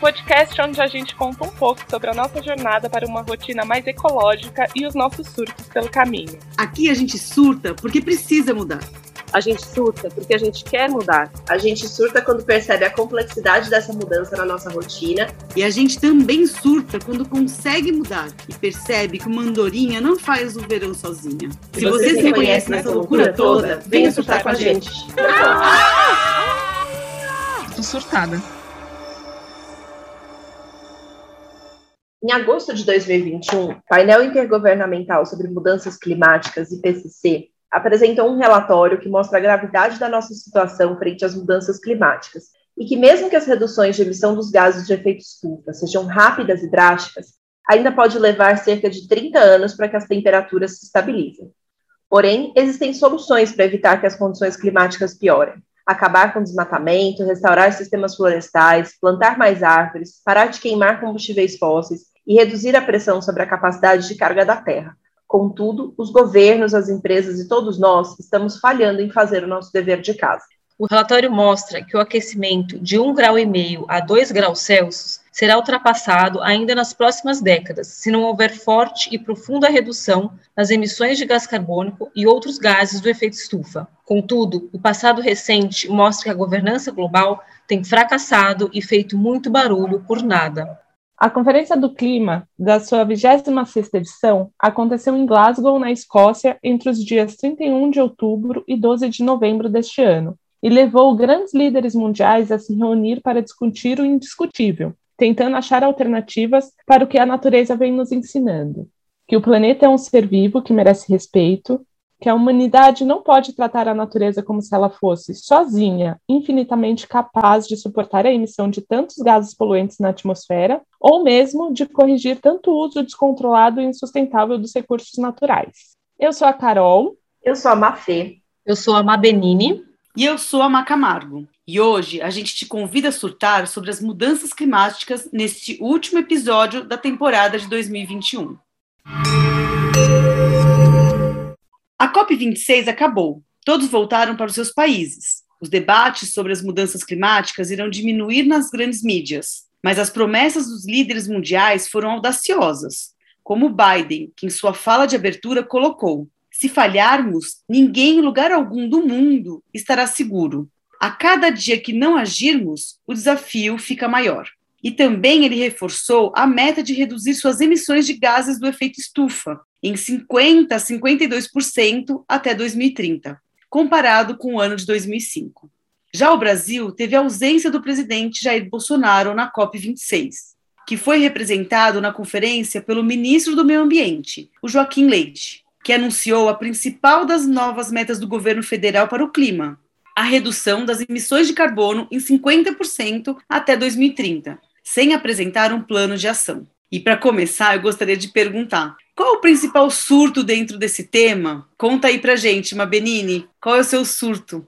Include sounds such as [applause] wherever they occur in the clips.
Podcast onde a gente conta um pouco sobre a nossa jornada para uma rotina mais ecológica e os nossos surtos pelo caminho. Aqui a gente surta porque precisa mudar. A gente surta porque a gente quer mudar. A gente surta quando percebe a complexidade dessa mudança na nossa rotina. E a gente também surta quando consegue mudar e percebe que uma andorinha não faz o verão sozinha. Se, Se você, se reconhece nessa loucura toda, venha surtar com a gente. Tô surtada. Em agosto de 2021, o painel intergovernamental sobre mudanças climáticas, IPCC, apresentou um relatório que mostra a gravidade da nossa situação frente às mudanças climáticas e que, mesmo que as reduções de emissão dos gases de efeito estufa sejam rápidas e drásticas, ainda pode levar cerca de 30 anos para que as temperaturas se estabilizem. Porém, existem soluções para evitar que as condições climáticas piorem. Acabar com o desmatamento, restaurar sistemas florestais, plantar mais árvores, parar de queimar combustíveis fósseis e reduzir a pressão sobre a capacidade de carga da Terra. Contudo, os governos, as empresas e todos nós estamos falhando em fazer o nosso dever de casa. O relatório mostra que o aquecimento de 1,5 grau a 2 graus Celsius será ultrapassado ainda nas próximas décadas, se não houver forte e profunda redução nas emissões de gás carbônico e outros gases do efeito estufa. Contudo, o passado recente mostra que a governança global tem fracassado e feito muito barulho por nada. A Conferência do Clima, da sua 26ª edição, aconteceu em Glasgow, na Escócia, entre os dias 31 de outubro e 12 de novembro deste ano, e levou grandes líderes mundiais a se reunir para discutir o indiscutível, tentando achar alternativas para o que a natureza vem nos ensinando. Que o planeta é um ser vivo que merece respeito, que a humanidade não pode tratar a natureza como se ela fosse sozinha, infinitamente capaz de suportar a emissão de tantos gases poluentes na atmosfera, ou mesmo de corrigir tanto uso descontrolado e insustentável dos recursos naturais. Eu sou a Carol. Eu sou a Mafê. Eu sou a Mabenini. E eu sou a Macamargo. E hoje a gente te convida a surtar sobre as mudanças climáticas neste último episódio da temporada de 2021. A COP26 acabou. Todos voltaram para os seus países. Os debates sobre as mudanças climáticas irão diminuir nas grandes mídias, mas as promessas dos líderes mundiais foram audaciosas, como Biden, que em sua fala de abertura colocou: se falharmos, ninguém em lugar algum do mundo estará seguro. A cada dia que não agirmos, o desafio fica maior. E também ele reforçou a meta de reduzir suas emissões de gases do efeito estufa em 50% a 52% até 2030, comparado com o ano de 2005. Já o Brasil teve a ausência do presidente Jair Bolsonaro na COP26, que foi representado na conferência pelo ministro do Meio Ambiente, o Joaquim Leite, que anunciou a principal das novas metas do governo federal para o clima, a redução das emissões de carbono em 50% até 2030, sem apresentar um plano de ação. E para começar, eu gostaria de perguntar: qual o principal surto dentro desse tema? Conta aí pra gente, Mabenini, qual é o seu surto?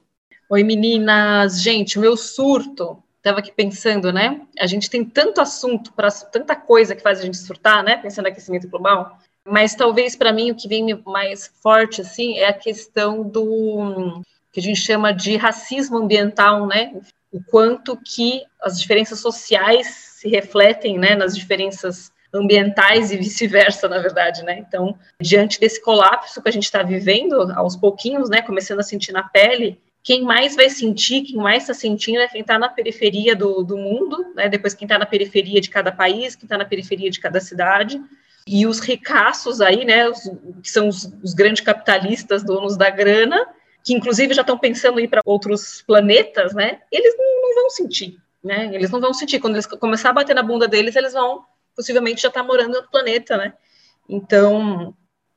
Oi, meninas. Gente, o meu surto, estava aqui pensando, né? A gente tem tanto assunto, para tanta coisa que faz a gente surtar, né? Pensando no aquecimento global. Mas talvez para mim o que vem mais forte assim é a questão do que a gente chama de racismo ambiental, né? O quanto que as diferenças sociais se refletem, né, nas diferenças ambientais e vice-versa, na verdade, né? Então, diante desse colapso que a gente está vivendo, aos pouquinhos, né, começando a sentir na pele, quem mais vai sentir, quem mais está sentindo é quem está na periferia do, do mundo, né? Depois quem está na periferia de cada país, quem está na periferia de cada cidade. E os ricaços aí, né, os, que são os, os grandes capitalistas, donos da grana, que inclusive já estão pensando em ir para outros planetas, né? Eles não, não vão sentir, né? Eles não vão sentir. Quando eles começar a bater na bunda deles, eles vão possivelmente já está morando em outro planeta, né? Então,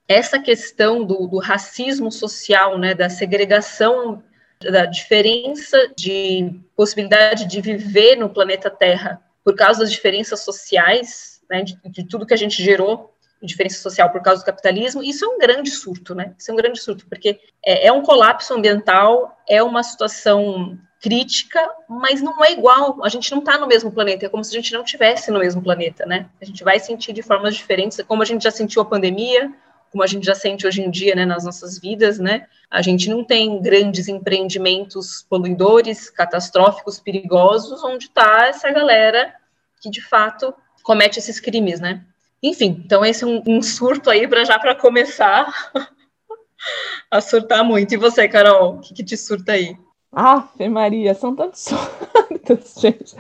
essa questão do, do, racismo social, né, da segregação, da diferença de possibilidade de viver no planeta Terra por causa das diferenças sociais, né, de, de tudo que a gente gerou diferença social por causa do capitalismo, isso é um grande surto, né? Isso é um grande surto, porque é, é um colapso ambiental, é uma situação crítica, mas não é igual. A gente não está no mesmo planeta, é como se a gente não tivesse no mesmo planeta, né? A gente vai sentir de formas diferentes, como a gente já sentiu a pandemia, como a gente já sente hoje em dia, né, nas nossas vidas, né? A gente não tem grandes empreendimentos poluidores, catastróficos, perigosos, onde está essa galera que de fato comete esses crimes, né? Enfim, então esse é um, um surto aí para já para começar [laughs] a surtar muito. E você, Carol, o que, que te surta aí? Ah, Maria, são tantos [laughs] surtos, gente.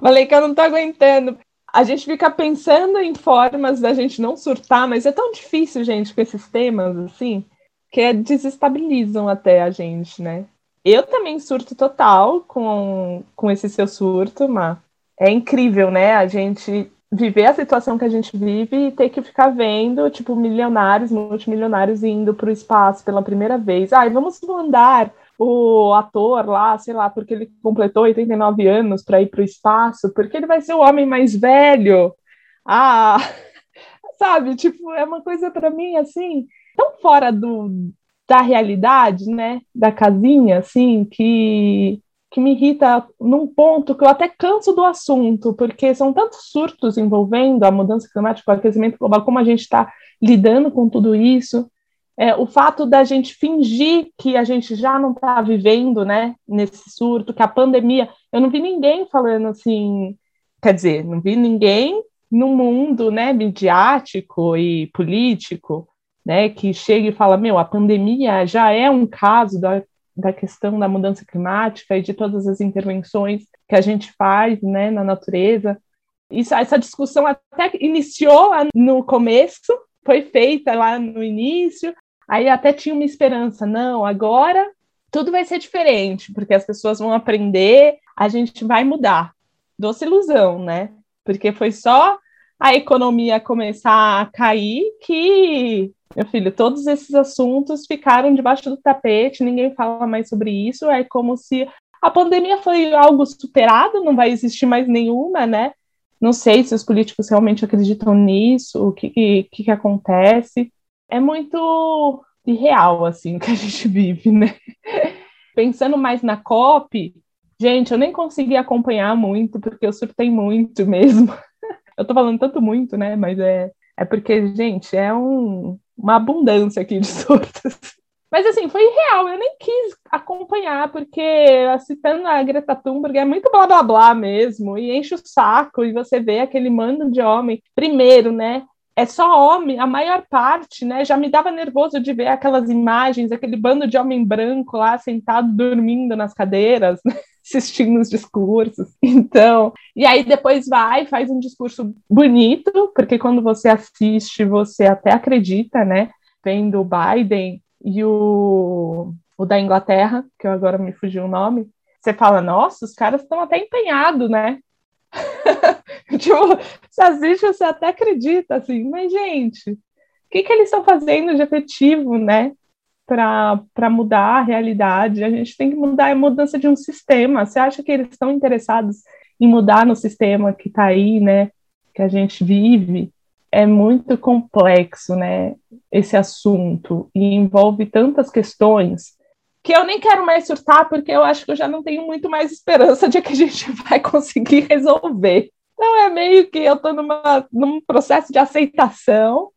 Falei que eu não tô aguentando. A gente fica pensando em formas da gente não surtar, mas é tão difícil, gente, com esses temas, assim, que desestabilizam até a gente, né? Eu também surto total com, com esse seu surto, mas é incrível, né? A gente viver a situação que a gente vive e ter que ficar vendo, tipo, milionários, multimilionários indo para o espaço pela primeira vez. Ai, vamos mandar o ator lá, sei lá, porque ele completou 89 anos para ir para o espaço, porque ele vai ser o homem mais velho. Ah, [laughs] sabe, tipo, é uma coisa para mim assim, tão fora do, da realidade, né, da casinha, assim, que, que me irrita num ponto que eu até canso do assunto, porque são tantos surtos envolvendo a mudança climática, o aquecimento global, como a gente está lidando com tudo isso, é, o fato da gente fingir que a gente já não está vivendo, né, nesse surto, que a pandemia, eu não vi ninguém falando assim, quer dizer, não vi ninguém no mundo, né, midiático e político né, que chega e fala, meu, a pandemia já é um caso da, da questão da mudança climática e de todas as intervenções que a gente faz, né, na natureza. Isso, essa discussão até iniciou no começo, foi feita lá no início, aí até tinha uma esperança, não, agora tudo vai ser diferente, porque as pessoas vão aprender, a gente vai mudar. Doce ilusão, né? Porque foi só a economia começar a cair que meu filho, todos esses assuntos ficaram debaixo do tapete, ninguém fala mais sobre isso, é como se a pandemia foi algo superado, não vai existir mais nenhuma, né? Não sei se os políticos realmente acreditam nisso, o que, que, que acontece. É muito irreal, assim, [laughs] que a gente vive, né? Pensando mais na COP, gente, eu nem consegui acompanhar muito, porque eu surtei muito [laughs] mesmo. Eu tô falando tanto muito, né? Mas é, é porque, gente, é um, uma abundância aqui de [laughs] surtos. Mas assim, foi real, eu nem quis acompanhar, porque citando a Greta Thunberg é muito blá blá blá mesmo, e enche o saco, e você vê aquele mando de homem. Primeiro, né? É só homem, a maior parte, né? Já me dava nervoso de ver aquelas imagens, aquele bando de homem branco lá sentado dormindo nas cadeiras, [laughs] né? assistindo os discursos. Então, e aí depois vai, faz um discurso bonito, porque quando você assiste, você até acredita, né? Vendo o Biden e o, o da Inglaterra, que agora me fugiu o nome, você fala, nossa, os caras estão até empenhados, né? [laughs] tipo, você assiste, você até acredita, assim, mas, gente, o que, que eles estão fazendo de efetivo, né? para mudar a realidade. A gente tem que mudar a mudança de um sistema. Você acha que eles estão interessados em mudar no sistema que está aí, né? Que a gente vive? É muito complexo, né? Esse assunto e envolve tantas questões que eu nem quero mais surtar porque eu acho que eu já não tenho muito mais esperança de que a gente [laughs] vai conseguir resolver. Então é meio que eu estou num processo de aceitação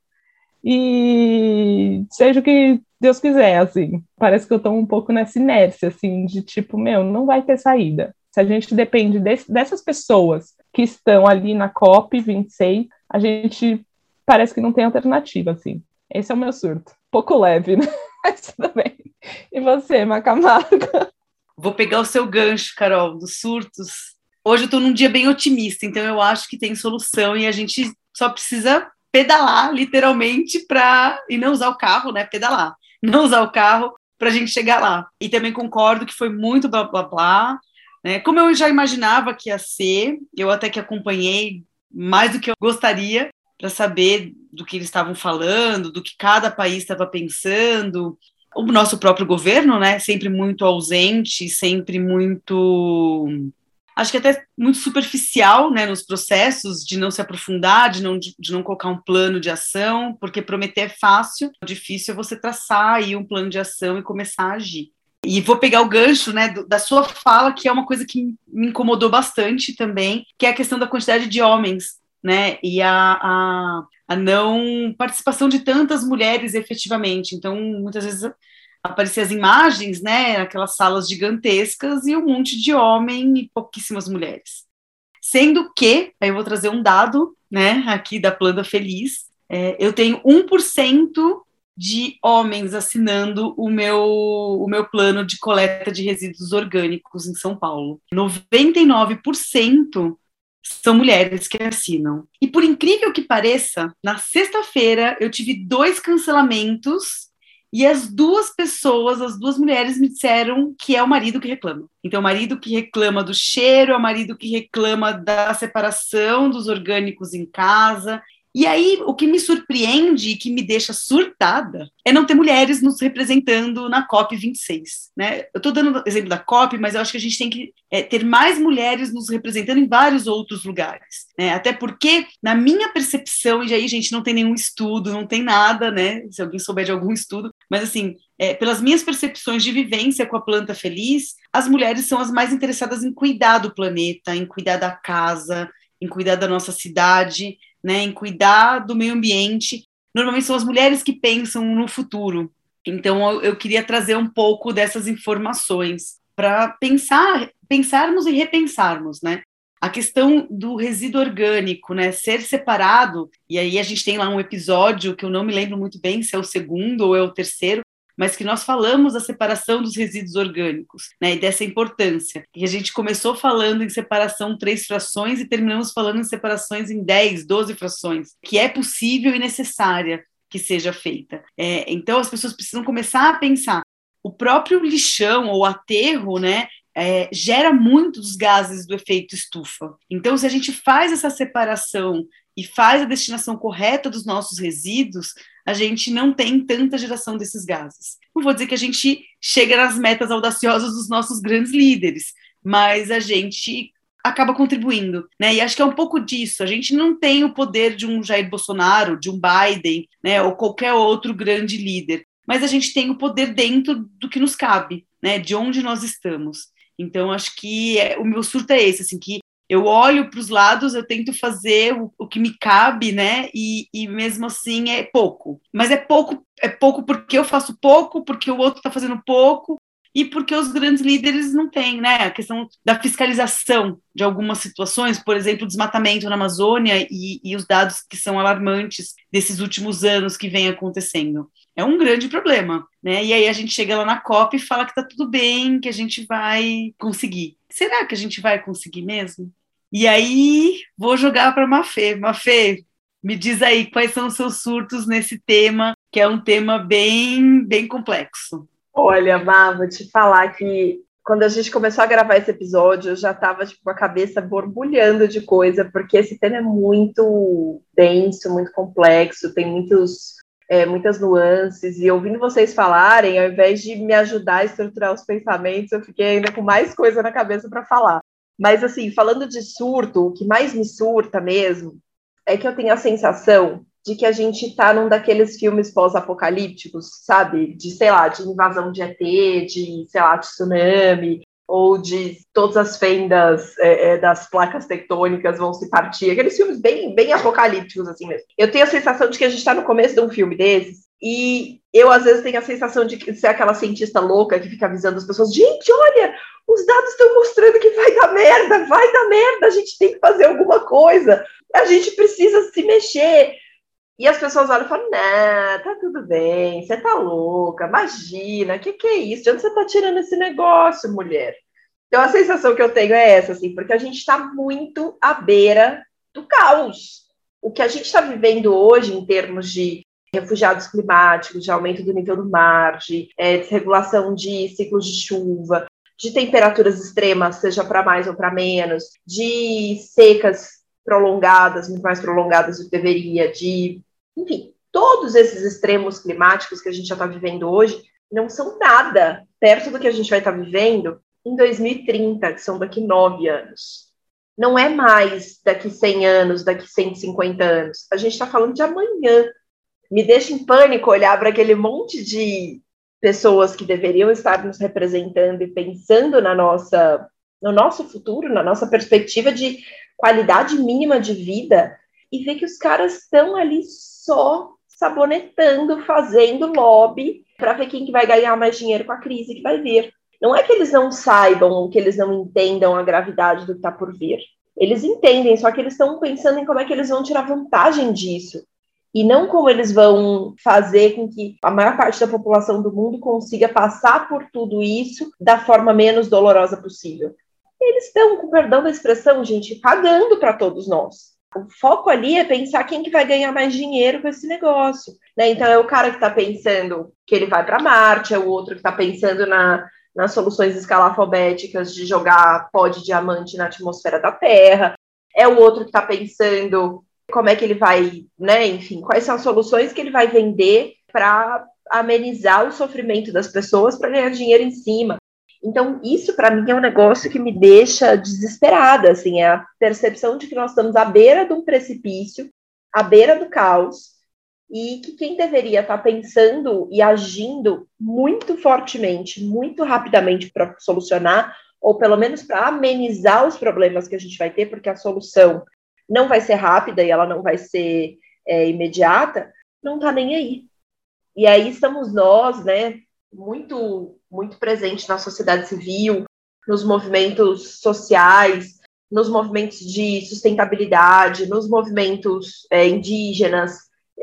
e seja o que Deus quiser, assim. Parece que eu estou um pouco nessa inércia, assim, de tipo, meu, não vai ter saída. Se a gente depende desse, dessas pessoas que estão ali na COP 26, a gente parece que não tem alternativa, assim. Esse é o meu surto. Pouco leve, né? [laughs] Mas tudo bem. E você, Macamarga? Vou pegar o seu gancho, Carol, dos surtos. Hoje eu estou num dia bem otimista, então eu acho que tem solução e a gente só precisa pedalar, literalmente, para e não usar o carro, né? Pedalar, não usar o carro para a gente chegar lá. E também concordo que foi muito blá blá blá. Né? Como eu já imaginava que ia ser, eu até que acompanhei mais do que eu gostaria para saber do que eles estavam falando, do que cada país estava pensando. O nosso próprio governo, né, sempre muito ausente, sempre muito acho que até muito superficial né, nos processos, de não se aprofundar, de não, de, não colocar um plano de ação, porque prometer é fácil, o difícil é você traçar aí um plano de ação e começar a agir. E vou pegar o gancho né, da sua fala, que é uma coisa que me incomodou bastante também, que é a questão da quantidade de homens, né, e a, a, a não participação de tantas mulheres efetivamente. Então, muitas vezes apareciam as imagens, né, aquelas salas gigantescas e um monte de homem e pouquíssimas mulheres. Sendo que, aí eu vou trazer um dado, né, aqui da Planta Feliz, é, eu tenho 1% de homens assinando o meu, o meu plano de coleta de resíduos orgânicos em São Paulo. 99% são mulheres que assinam. E por incrível que pareça, na sexta-feira eu tive dois cancelamentos e as duas pessoas, as duas mulheres, me disseram que é o marido que reclama. Então, o marido que reclama do cheiro, é o marido que reclama da separação dos orgânicos em casa. E aí, o que me surpreende e que me deixa surtada é não ter mulheres nos representando na COP26. Né? Eu estou dando exemplo da COP, mas eu acho que a gente tem que é, ter mais mulheres nos representando em vários outros lugares. Né? Até porque, na minha percepção, e aí, gente, não tem nenhum estudo, não tem nada, né? Se alguém souber de algum estudo, mas assim, é, pelas minhas percepções de vivência com a planta feliz, as mulheres são as mais interessadas em cuidar do planeta, em cuidar da casa, em cuidar da nossa cidade né, em cuidar do meio ambiente. Normalmente são as mulheres que pensam no futuro. Então eu, eu queria trazer um pouco dessas informações para pensar, pensarmos e repensarmos, né? A questão do resíduo orgânico, né, ser separado, e aí a gente tem lá um episódio que eu não me lembro muito bem se é o segundo ou é o terceiro, mas que nós falamos da separação dos resíduos orgânicos, né, e dessa importância. E a gente começou falando em separação três frações e terminamos falando em separações em 10, 12 frações, que é possível e necessária que seja feita. É, então as pessoas precisam começar a pensar. O próprio lixão ou aterro, né, é, gera muitos gases do efeito estufa. Então, se a gente faz essa separação e faz a destinação correta dos nossos resíduos, a gente não tem tanta geração desses gases. Não vou dizer que a gente chega nas metas audaciosas dos nossos grandes líderes, mas a gente acaba contribuindo, né? E acho que é um pouco disso. A gente não tem o poder de um Jair Bolsonaro, de um Biden, né, ou qualquer outro grande líder, mas a gente tem o poder dentro do que nos cabe, né? De onde nós estamos. Então acho que é, o meu surto é esse, assim, que eu olho para os lados, eu tento fazer o, o, que me cabe, né? E, e mesmo assim é pouco. Mas é pouco, é pouco porque eu faço pouco, porque o outro está fazendo pouco e porque os grandes líderes não têm, né? A questão da fiscalização de algumas situações, por exemplo, desmatamento na Amazônia e, e os dados que são alarmantes desses últimos anos que vem acontecendo. É um grande problema, né? E aí a gente chega lá na COP e fala que está tudo bem, que a gente vai conseguir. Será que a gente vai conseguir mesmo? E aí vou jogar para Mafê. Mafê, me diz aí quais são os seus surtos nesse tema, que é um tema bem, bem complexo. Olha, Má, vou te falar que quando a gente começou a gravar esse episódio, eu já estava tipo, com a cabeça borbulhando de coisa, porque esse tema é muito denso, muito complexo, tem muitos, é, muitas nuances, e ouvindo vocês falarem, ao invés de me ajudar a estruturar os pensamentos, eu fiquei ainda com mais coisa na cabeça para falar. Mas, assim, falando de surto, o que mais me surta mesmo é que eu tenho a sensação de que a gente está num daqueles filmes pós-apocalípticos, sabe? De, sei lá, de invasão de ET, de, sei lá, de tsunami, ou de todas as fendas é, é, das placas tectônicas vão se partir. Aqueles filmes bem, bem apocalípticos, assim mesmo. Eu tenho a sensação de que a gente está no começo de um filme desses, e eu, às vezes, tenho a sensação de ser aquela cientista louca que fica avisando as pessoas: gente, olha, os dados estão mostrando que vai dar merda, vai dar merda, a gente tem que fazer alguma coisa, a gente precisa se mexer. E as pessoas olham e falam: não, tá tudo bem, você tá louca, imagina, o que, que é isso? De onde você tá tirando esse negócio, mulher? Então a sensação que eu tenho é essa, assim, porque a gente está muito à beira do caos. O que a gente está vivendo hoje em termos de refugiados climáticos, de aumento do nível do mar, de é, desregulação de ciclos de chuva, de temperaturas extremas, seja para mais ou para menos, de secas prolongadas, muito mais prolongadas do que deveria, de, enfim, todos esses extremos climáticos que a gente já está vivendo hoje não são nada perto do que a gente vai estar tá vivendo em 2030, que são daqui nove anos. Não é mais daqui 100 anos, daqui 150 anos. A gente está falando de amanhã. Me deixa em pânico olhar para aquele monte de pessoas que deveriam estar nos representando e pensando na nossa, no nosso futuro, na nossa perspectiva de qualidade mínima de vida, e ver que os caras estão ali só sabonetando, fazendo lobby para ver quem que vai ganhar mais dinheiro com a crise que vai vir. Não é que eles não saibam ou que eles não entendam a gravidade do que está por vir. Eles entendem, só que eles estão pensando em como é que eles vão tirar vantagem disso. E não como eles vão fazer com que a maior parte da população do mundo consiga passar por tudo isso da forma menos dolorosa possível. Eles estão, com perdão da expressão, gente, pagando para todos nós. O foco ali é pensar quem que vai ganhar mais dinheiro com esse negócio. Né? Então é o cara que está pensando que ele vai para Marte, é o outro que está pensando na, nas soluções escalafobéticas de jogar pó de diamante na atmosfera da Terra, é o outro que está pensando como é que ele vai, né, enfim, quais são as soluções que ele vai vender para amenizar o sofrimento das pessoas para ganhar dinheiro em cima. Então, isso para mim é um negócio que me deixa desesperada, assim, é a percepção de que nós estamos à beira de um precipício, à beira do caos, e que quem deveria estar tá pensando e agindo muito fortemente, muito rapidamente para solucionar, ou pelo menos para amenizar os problemas que a gente vai ter, porque a solução não vai ser rápida e ela não vai ser é, imediata, não está nem aí. E aí estamos nós, né, muito, muito presentes na sociedade civil, nos movimentos sociais, nos movimentos de sustentabilidade, nos movimentos é, indígenas,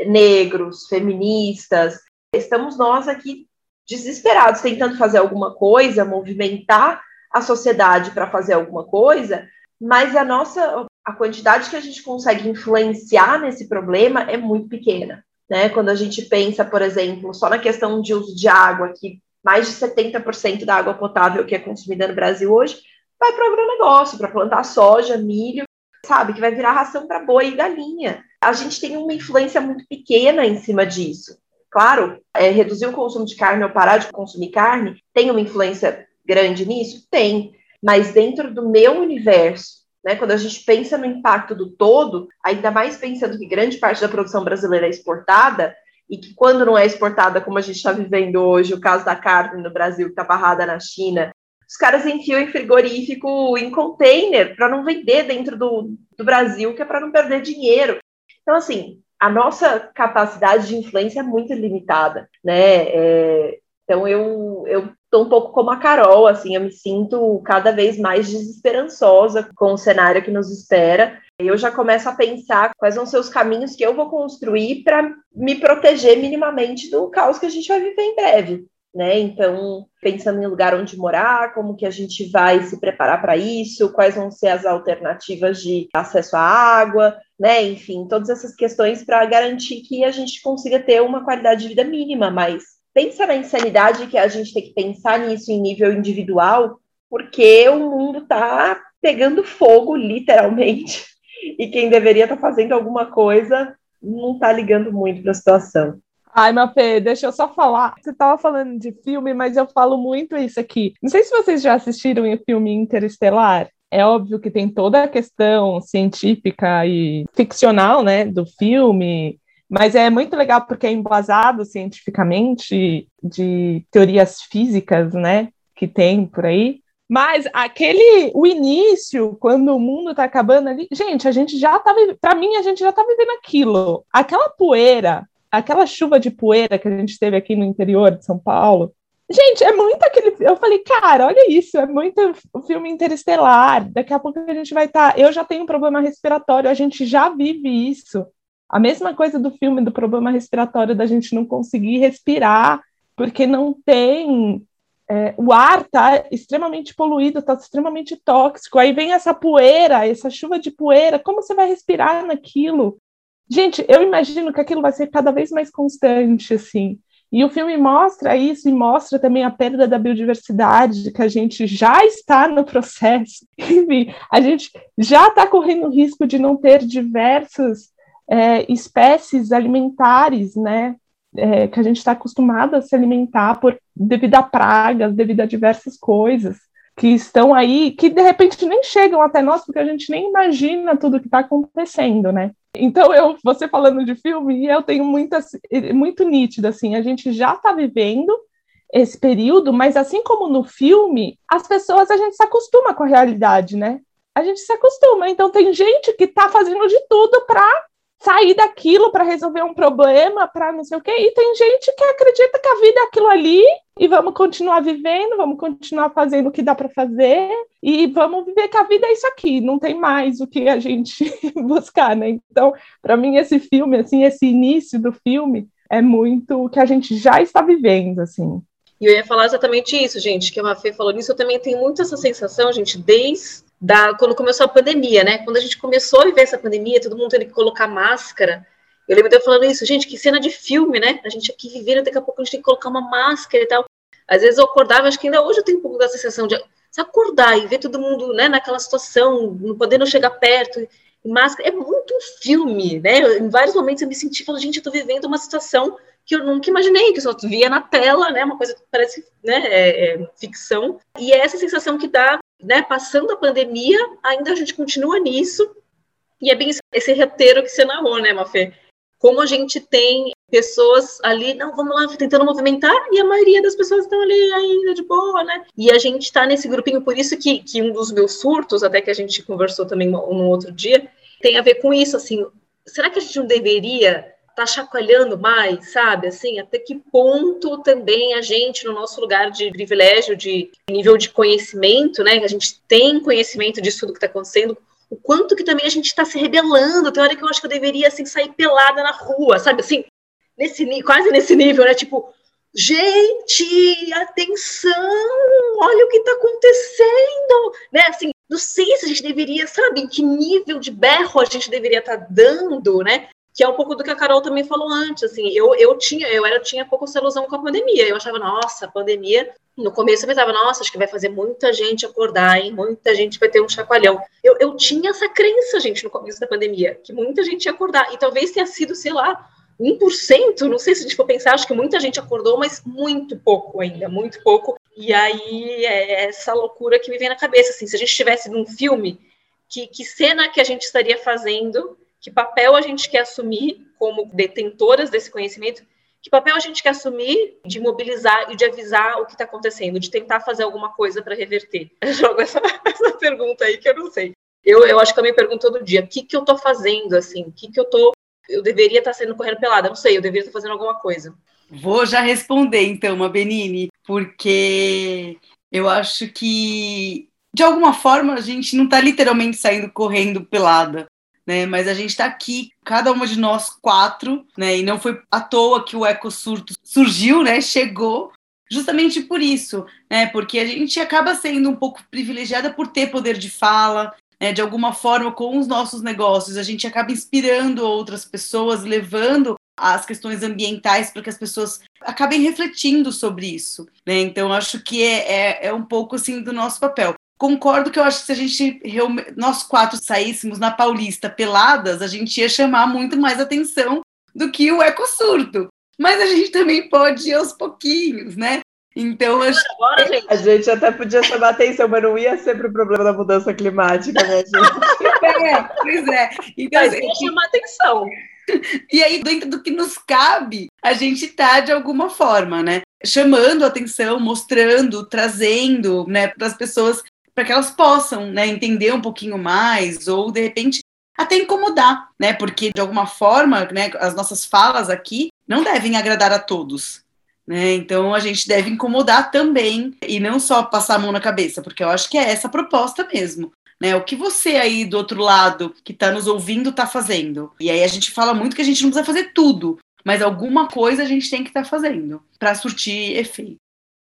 negros, feministas. Estamos nós aqui desesperados, tentando fazer alguma coisa, movimentar a sociedade para fazer alguma coisa, mas a nossa a quantidade que a gente consegue influenciar nesse problema é muito pequena. Né? Quando a gente pensa, por exemplo, só na questão de uso de água, que mais de 70% da água potável que é consumida no Brasil hoje vai para o agronegócio, para plantar soja, milho, sabe, que vai virar ração para boi e galinha. A gente tem uma influência muito pequena em cima disso. Claro, é, reduzir o consumo de carne ou parar de consumir carne tem uma influência grande nisso? Tem. Mas dentro do meu universo, né, quando a gente pensa no impacto do todo, ainda mais pensando que grande parte da produção brasileira é exportada, e que quando não é exportada, como a gente está vivendo hoje, o caso da carne no Brasil que está barrada na China, os caras enfiam em frigorífico, em container, para não vender dentro do, do Brasil, que é para não perder dinheiro. Então, assim, a nossa capacidade de influência é muito limitada, né? É, então, eu, eu tô um pouco como a Carol, assim, eu me sinto cada vez mais desesperançosa com o cenário que nos espera. Eu já começo a pensar quais vão ser os caminhos que eu vou construir para me proteger minimamente do caos que a gente vai viver em breve. Né? Então, pensando em lugar onde morar, como que a gente vai se preparar para isso, quais vão ser as alternativas de acesso à água, né? Enfim, todas essas questões para garantir que a gente consiga ter uma qualidade de vida mínima, mas pensa na insanidade que a gente tem que pensar nisso em nível individual, porque o mundo está pegando fogo, literalmente, [laughs] e quem deveria estar tá fazendo alguma coisa não está ligando muito para a situação. Ai, Mapê, deixa eu só falar. Você estava falando de filme, mas eu falo muito isso aqui. Não sei se vocês já assistiram o filme Interestelar. É óbvio que tem toda a questão científica e ficcional, né, do filme, mas é muito legal porque é embasado cientificamente de teorias físicas, né, que tem por aí. Mas aquele, o início, quando o mundo tá acabando ali, gente, a gente já tá, para mim, a gente já tá vivendo aquilo. Aquela poeira, aquela chuva de poeira que a gente teve aqui no interior de São Paulo, Gente, é muito aquele. Eu falei, cara, olha isso, é muito o filme interestelar. Daqui a pouco a gente vai estar. Tá... Eu já tenho um problema respiratório, a gente já vive isso. A mesma coisa do filme do problema respiratório, da gente não conseguir respirar, porque não tem. É, o ar está extremamente poluído, está extremamente tóxico. Aí vem essa poeira, essa chuva de poeira, como você vai respirar naquilo? Gente, eu imagino que aquilo vai ser cada vez mais constante, assim. E o filme mostra isso e mostra também a perda da biodiversidade, que a gente já está no processo. [laughs] Enfim, a gente já está correndo risco de não ter diversas é, espécies alimentares, né, é, que a gente está acostumado a se alimentar por devido a pragas, devido a diversas coisas que estão aí, que de repente nem chegam até nós, porque a gente nem imagina tudo que está acontecendo, né? Então, eu, você falando de filme, eu tenho muitas, muito nítido, assim, a gente já está vivendo esse período, mas assim como no filme, as pessoas, a gente se acostuma com a realidade, né? A gente se acostuma, então tem gente que está fazendo de tudo para sair daquilo para resolver um problema, para não sei o quê. E tem gente que acredita que a vida é aquilo ali e vamos continuar vivendo, vamos continuar fazendo o que dá para fazer e vamos viver que a vida é isso aqui, não tem mais o que a gente [laughs] buscar, né? Então, para mim esse filme, assim, esse início do filme é muito o que a gente já está vivendo, assim. E eu ia falar exatamente isso, gente, que a Mafê falou nisso, eu também tenho muito essa sensação, gente, desde da, quando começou a pandemia, né? Quando a gente começou a viver essa pandemia, todo mundo teve que colocar máscara. Eu lembro de eu falando isso, gente, que cena de filme, né? A gente aqui vivendo, daqui a pouco a gente tem que colocar uma máscara e tal. Às vezes eu acordava, acho que ainda hoje eu tenho um pouco da sensação de acordar e ver todo mundo, né, naquela situação, não podendo chegar perto, máscara. É muito um filme, né? Em vários momentos eu me senti, falando, gente, eu tô vivendo uma situação que eu nunca imaginei, que eu só via na tela, né? Uma coisa que parece né, é, é, ficção. E é essa sensação que dá, né? Passando a pandemia, ainda a gente continua nisso. E é bem esse roteiro que você narrou, né, Mafê? Como a gente tem pessoas ali, não, vamos lá, tentando movimentar, e a maioria das pessoas estão ali ainda de boa, né? E a gente está nesse grupinho, por isso que, que um dos meus surtos, até que a gente conversou também no outro dia, tem a ver com isso, assim, será que a gente não deveria tá chacoalhando mais, sabe? Assim, até que ponto também a gente, no nosso lugar de privilégio, de nível de conhecimento, né? A gente tem conhecimento disso tudo que está acontecendo, o quanto que também a gente está se rebelando. Tem hora que eu acho que eu deveria assim sair pelada na rua, sabe? Assim, nesse quase nesse nível, né? Tipo, gente, atenção, olha o que está acontecendo, né? Assim, não sei se a gente deveria, sabe, em que nível de berro a gente deveria estar tá dando, né? Que é um pouco do que a Carol também falou antes, assim, eu, eu tinha, eu era, tinha pouco essa ilusão com a pandemia, eu achava, nossa, a pandemia, no começo eu pensava, nossa, acho que vai fazer muita gente acordar, hein, muita gente vai ter um chacoalhão, eu, eu tinha essa crença, gente, no começo da pandemia, que muita gente ia acordar, e talvez tenha sido, sei lá, 1%, não sei se a gente for pensar, acho que muita gente acordou, mas muito pouco ainda, muito pouco, e aí é essa loucura que me vem na cabeça, assim, se a gente estivesse num filme, que, que cena que a gente estaria fazendo que papel a gente quer assumir como detentoras desse conhecimento, que papel a gente quer assumir de mobilizar e de avisar o que está acontecendo, de tentar fazer alguma coisa para reverter. [laughs] Eu jogo essa, essa, pergunta aí que eu não sei. Eu, eu acho que eu me pergunto todo dia, o que, que eu estou fazendo, assim, o que, que eu tô... Eu deveria estar tá sendo correndo pelada, não sei, eu deveria estar tá fazendo alguma coisa. Vou já responder, então, a Benini, porque eu acho que, de alguma forma, a gente não está literalmente saindo correndo pelada né? Mas a gente está aqui, cada uma de nós quatro, né? E não foi à toa que o ecosurto surgiu, né? Chegou justamente por isso, né? Porque a gente acaba sendo um pouco privilegiada por ter poder de fala, né? De alguma forma, com os nossos negócios, a gente acaba inspirando outras pessoas, levando as questões ambientais para que as pessoas acabem refletindo sobre isso, né? Então acho que é, é, é um pouco assim do nosso papel concordo que eu acho que se a gente, nós quatro, saíssemos na Paulista peladas, a gente ia chamar muito mais atenção do que o ecosurto. Mas a gente também pode ir aos pouquinhos, né? Então, acho... Agora, gente. a gente até podia chamar atenção, mas não ia ser para o problema da mudança climática, né, gente? [laughs] é, pois é. Então, mas ia chamar atenção. [laughs] E aí, dentro do que nos cabe, a gente tá de alguma forma, né? Chamando atenção, mostrando, trazendo, né, para as pessoas para que elas possam né, entender um pouquinho mais ou de repente até incomodar, né? Porque de alguma forma, né, as nossas falas aqui não devem agradar a todos. Né? Então a gente deve incomodar também e não só passar a mão na cabeça, porque eu acho que é essa a proposta mesmo. Né, o que você aí do outro lado que está nos ouvindo está fazendo? E aí a gente fala muito que a gente não precisa fazer tudo, mas alguma coisa a gente tem que estar tá fazendo para surtir efeito.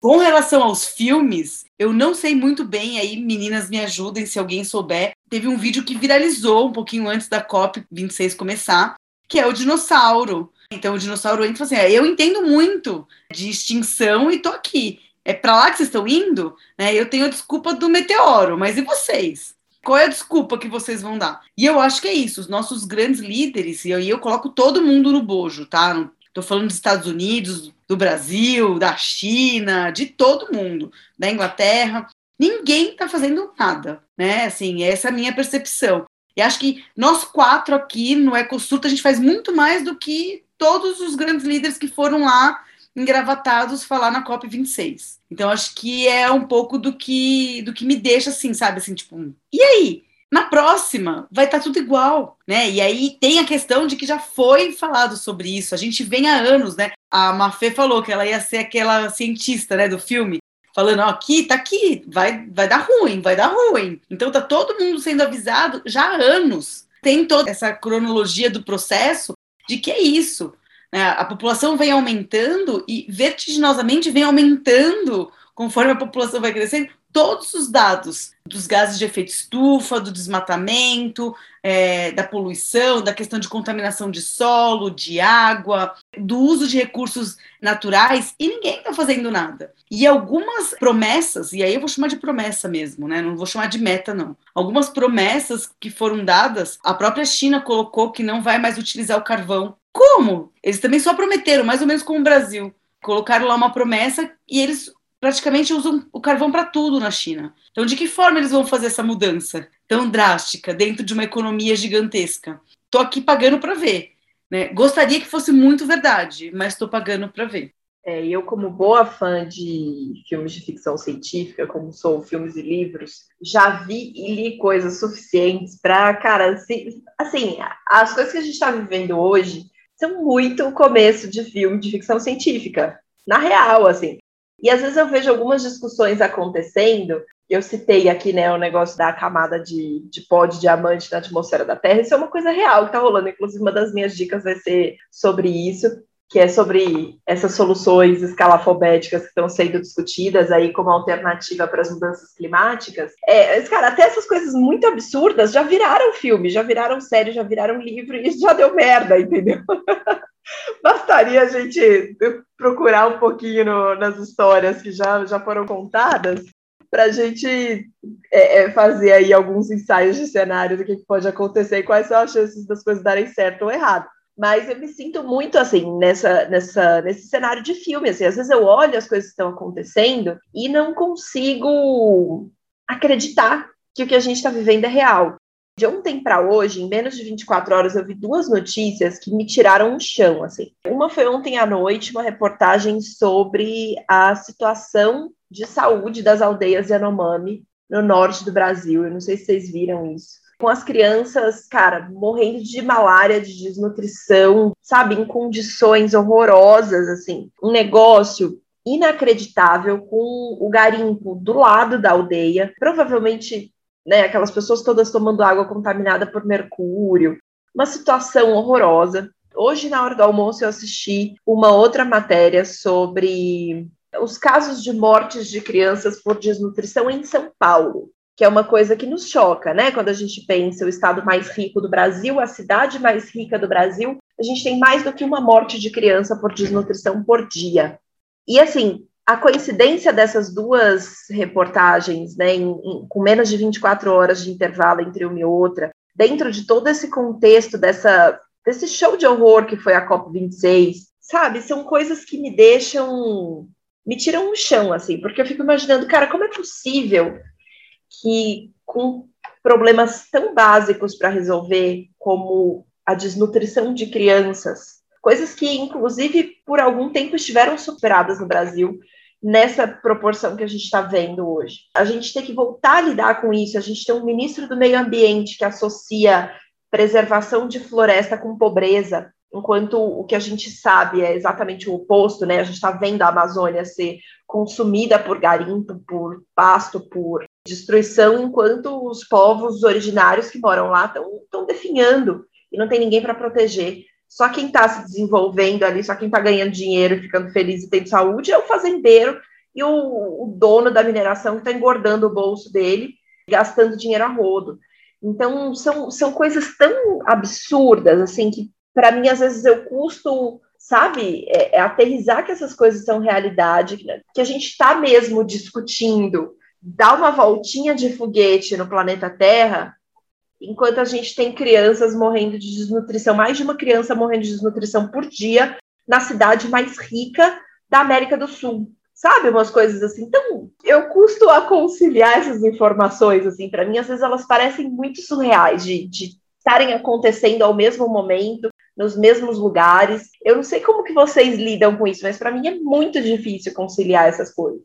Com relação aos filmes, eu não sei muito bem, aí meninas me ajudem se alguém souber. Teve um vídeo que viralizou um pouquinho antes da COP 26 começar, que é o dinossauro. Então o dinossauro entra e fala assim: é, eu entendo muito de extinção e tô aqui. É para lá que vocês estão indo? Né? Eu tenho a desculpa do meteoro, mas e vocês? Qual é a desculpa que vocês vão dar? E eu acho que é isso, os nossos grandes líderes, e aí eu coloco todo mundo no bojo, tá? Estou falando dos Estados Unidos, do Brasil, da China, de todo mundo, da Inglaterra. Ninguém está fazendo nada, né? Assim, essa é a minha percepção. E acho que nós quatro aqui no EcoSurto, a gente faz muito mais do que todos os grandes líderes que foram lá engravatados falar na COP26. Então, acho que é um pouco do que do que me deixa assim, sabe? Assim, tipo, e aí? Na próxima vai estar tá tudo igual, né? E aí tem a questão de que já foi falado sobre isso, a gente vem há anos, né? A Mafê falou que ela ia ser aquela cientista, né, do filme, falando, ó, aqui, tá aqui, vai, vai dar ruim, vai dar ruim. Então tá todo mundo sendo avisado já há anos. Tem toda essa cronologia do processo de que é isso. Né? A população vem aumentando e vertiginosamente vem aumentando conforme a população vai crescendo todos os dados dos gases de efeito estufa, do desmatamento, é, da poluição, da questão de contaminação de solo, de água, do uso de recursos naturais, e ninguém está fazendo nada. E algumas promessas, e aí eu vou chamar de promessa mesmo, né? Não vou chamar de meta, não. Algumas promessas que foram dadas, a própria China colocou que não vai mais utilizar o carvão. Como? Eles também só prometeram, mais ou menos como o Brasil. Colocaram lá uma promessa e eles praticamente usam o carvão para tudo na China. Então, de que forma eles vão fazer essa mudança tão drástica dentro de uma economia gigantesca? Estou aqui pagando para ver. Né? Gostaria que fosse muito verdade, mas estou pagando para ver. É, eu, como boa fã de filmes de ficção científica, como sou filmes e livros, já vi e li coisas suficientes para, cara, assim, assim, as coisas que a gente está vivendo hoje são muito o começo de filme de ficção científica. Na real, assim, e às vezes eu vejo algumas discussões acontecendo. Eu citei aqui né, o negócio da camada de, de pó de diamante na atmosfera da Terra. Isso é uma coisa real que está rolando. Inclusive, uma das minhas dicas vai ser sobre isso, que é sobre essas soluções escalafobéticas que estão sendo discutidas aí como alternativa para as mudanças climáticas. É, cara, até essas coisas muito absurdas já viraram filme, já viraram série, já viraram livro e isso já deu merda, entendeu? [laughs] Bastaria a gente procurar um pouquinho no, nas histórias que já, já foram contadas para a gente é, é, fazer aí alguns ensaios de cenário do que, pode acontecer e quais são as chances das coisas darem certo ou errado. Mas eu me sinto muito assim nessa, nessa, nesse cenário de filme. Assim, às vezes eu olho as coisas que estão acontecendo e não consigo acreditar que o que a gente está vivendo é real. De ontem para hoje, em menos de 24 horas, eu vi duas notícias que me tiraram o chão, assim. Uma foi ontem à noite, uma reportagem sobre a situação de saúde das aldeias Yanomami no norte do Brasil. Eu não sei se vocês viram isso. Com as crianças, cara, morrendo de malária, de desnutrição, sabe, em condições horrorosas, assim. Um negócio inacreditável com o garimpo do lado da aldeia, provavelmente né, aquelas pessoas todas tomando água contaminada por mercúrio, uma situação horrorosa. Hoje, na hora do almoço, eu assisti uma outra matéria sobre os casos de mortes de crianças por desnutrição em São Paulo, que é uma coisa que nos choca, né? Quando a gente pensa o estado mais rico do Brasil, a cidade mais rica do Brasil, a gente tem mais do que uma morte de criança por desnutrição por dia. E assim, a coincidência dessas duas reportagens, né, em, em, com menos de 24 horas de intervalo entre uma e outra, dentro de todo esse contexto dessa, desse show de horror que foi a COP26, sabe, são coisas que me deixam, me tiram no chão, assim, porque eu fico imaginando, cara, como é possível que com problemas tão básicos para resolver como a desnutrição de crianças, coisas que, inclusive, por algum tempo estiveram superadas no Brasil, nessa proporção que a gente está vendo hoje. A gente tem que voltar a lidar com isso. A gente tem um ministro do Meio Ambiente que associa preservação de floresta com pobreza, enquanto o que a gente sabe é exatamente o oposto, né? A gente está vendo a Amazônia ser consumida por garimpo, por pasto, por destruição, enquanto os povos originários que moram lá estão definhando e não tem ninguém para proteger. Só quem está se desenvolvendo ali, só quem está ganhando dinheiro, ficando feliz e tendo saúde é o fazendeiro e o, o dono da mineração que está engordando o bolso dele, gastando dinheiro a rodo. Então, são, são coisas tão absurdas, assim, que para mim, às vezes, eu custo, sabe, é, é aterrizar que essas coisas são realidade, que a gente está mesmo discutindo, dar uma voltinha de foguete no planeta Terra enquanto a gente tem crianças morrendo de desnutrição, mais de uma criança morrendo de desnutrição por dia na cidade mais rica da América do Sul. Sabe, umas coisas assim. Então, eu custo a conciliar essas informações, assim, para mim, às vezes elas parecem muito surreais de, de estarem acontecendo ao mesmo momento, nos mesmos lugares. Eu não sei como que vocês lidam com isso, mas para mim é muito difícil conciliar essas coisas.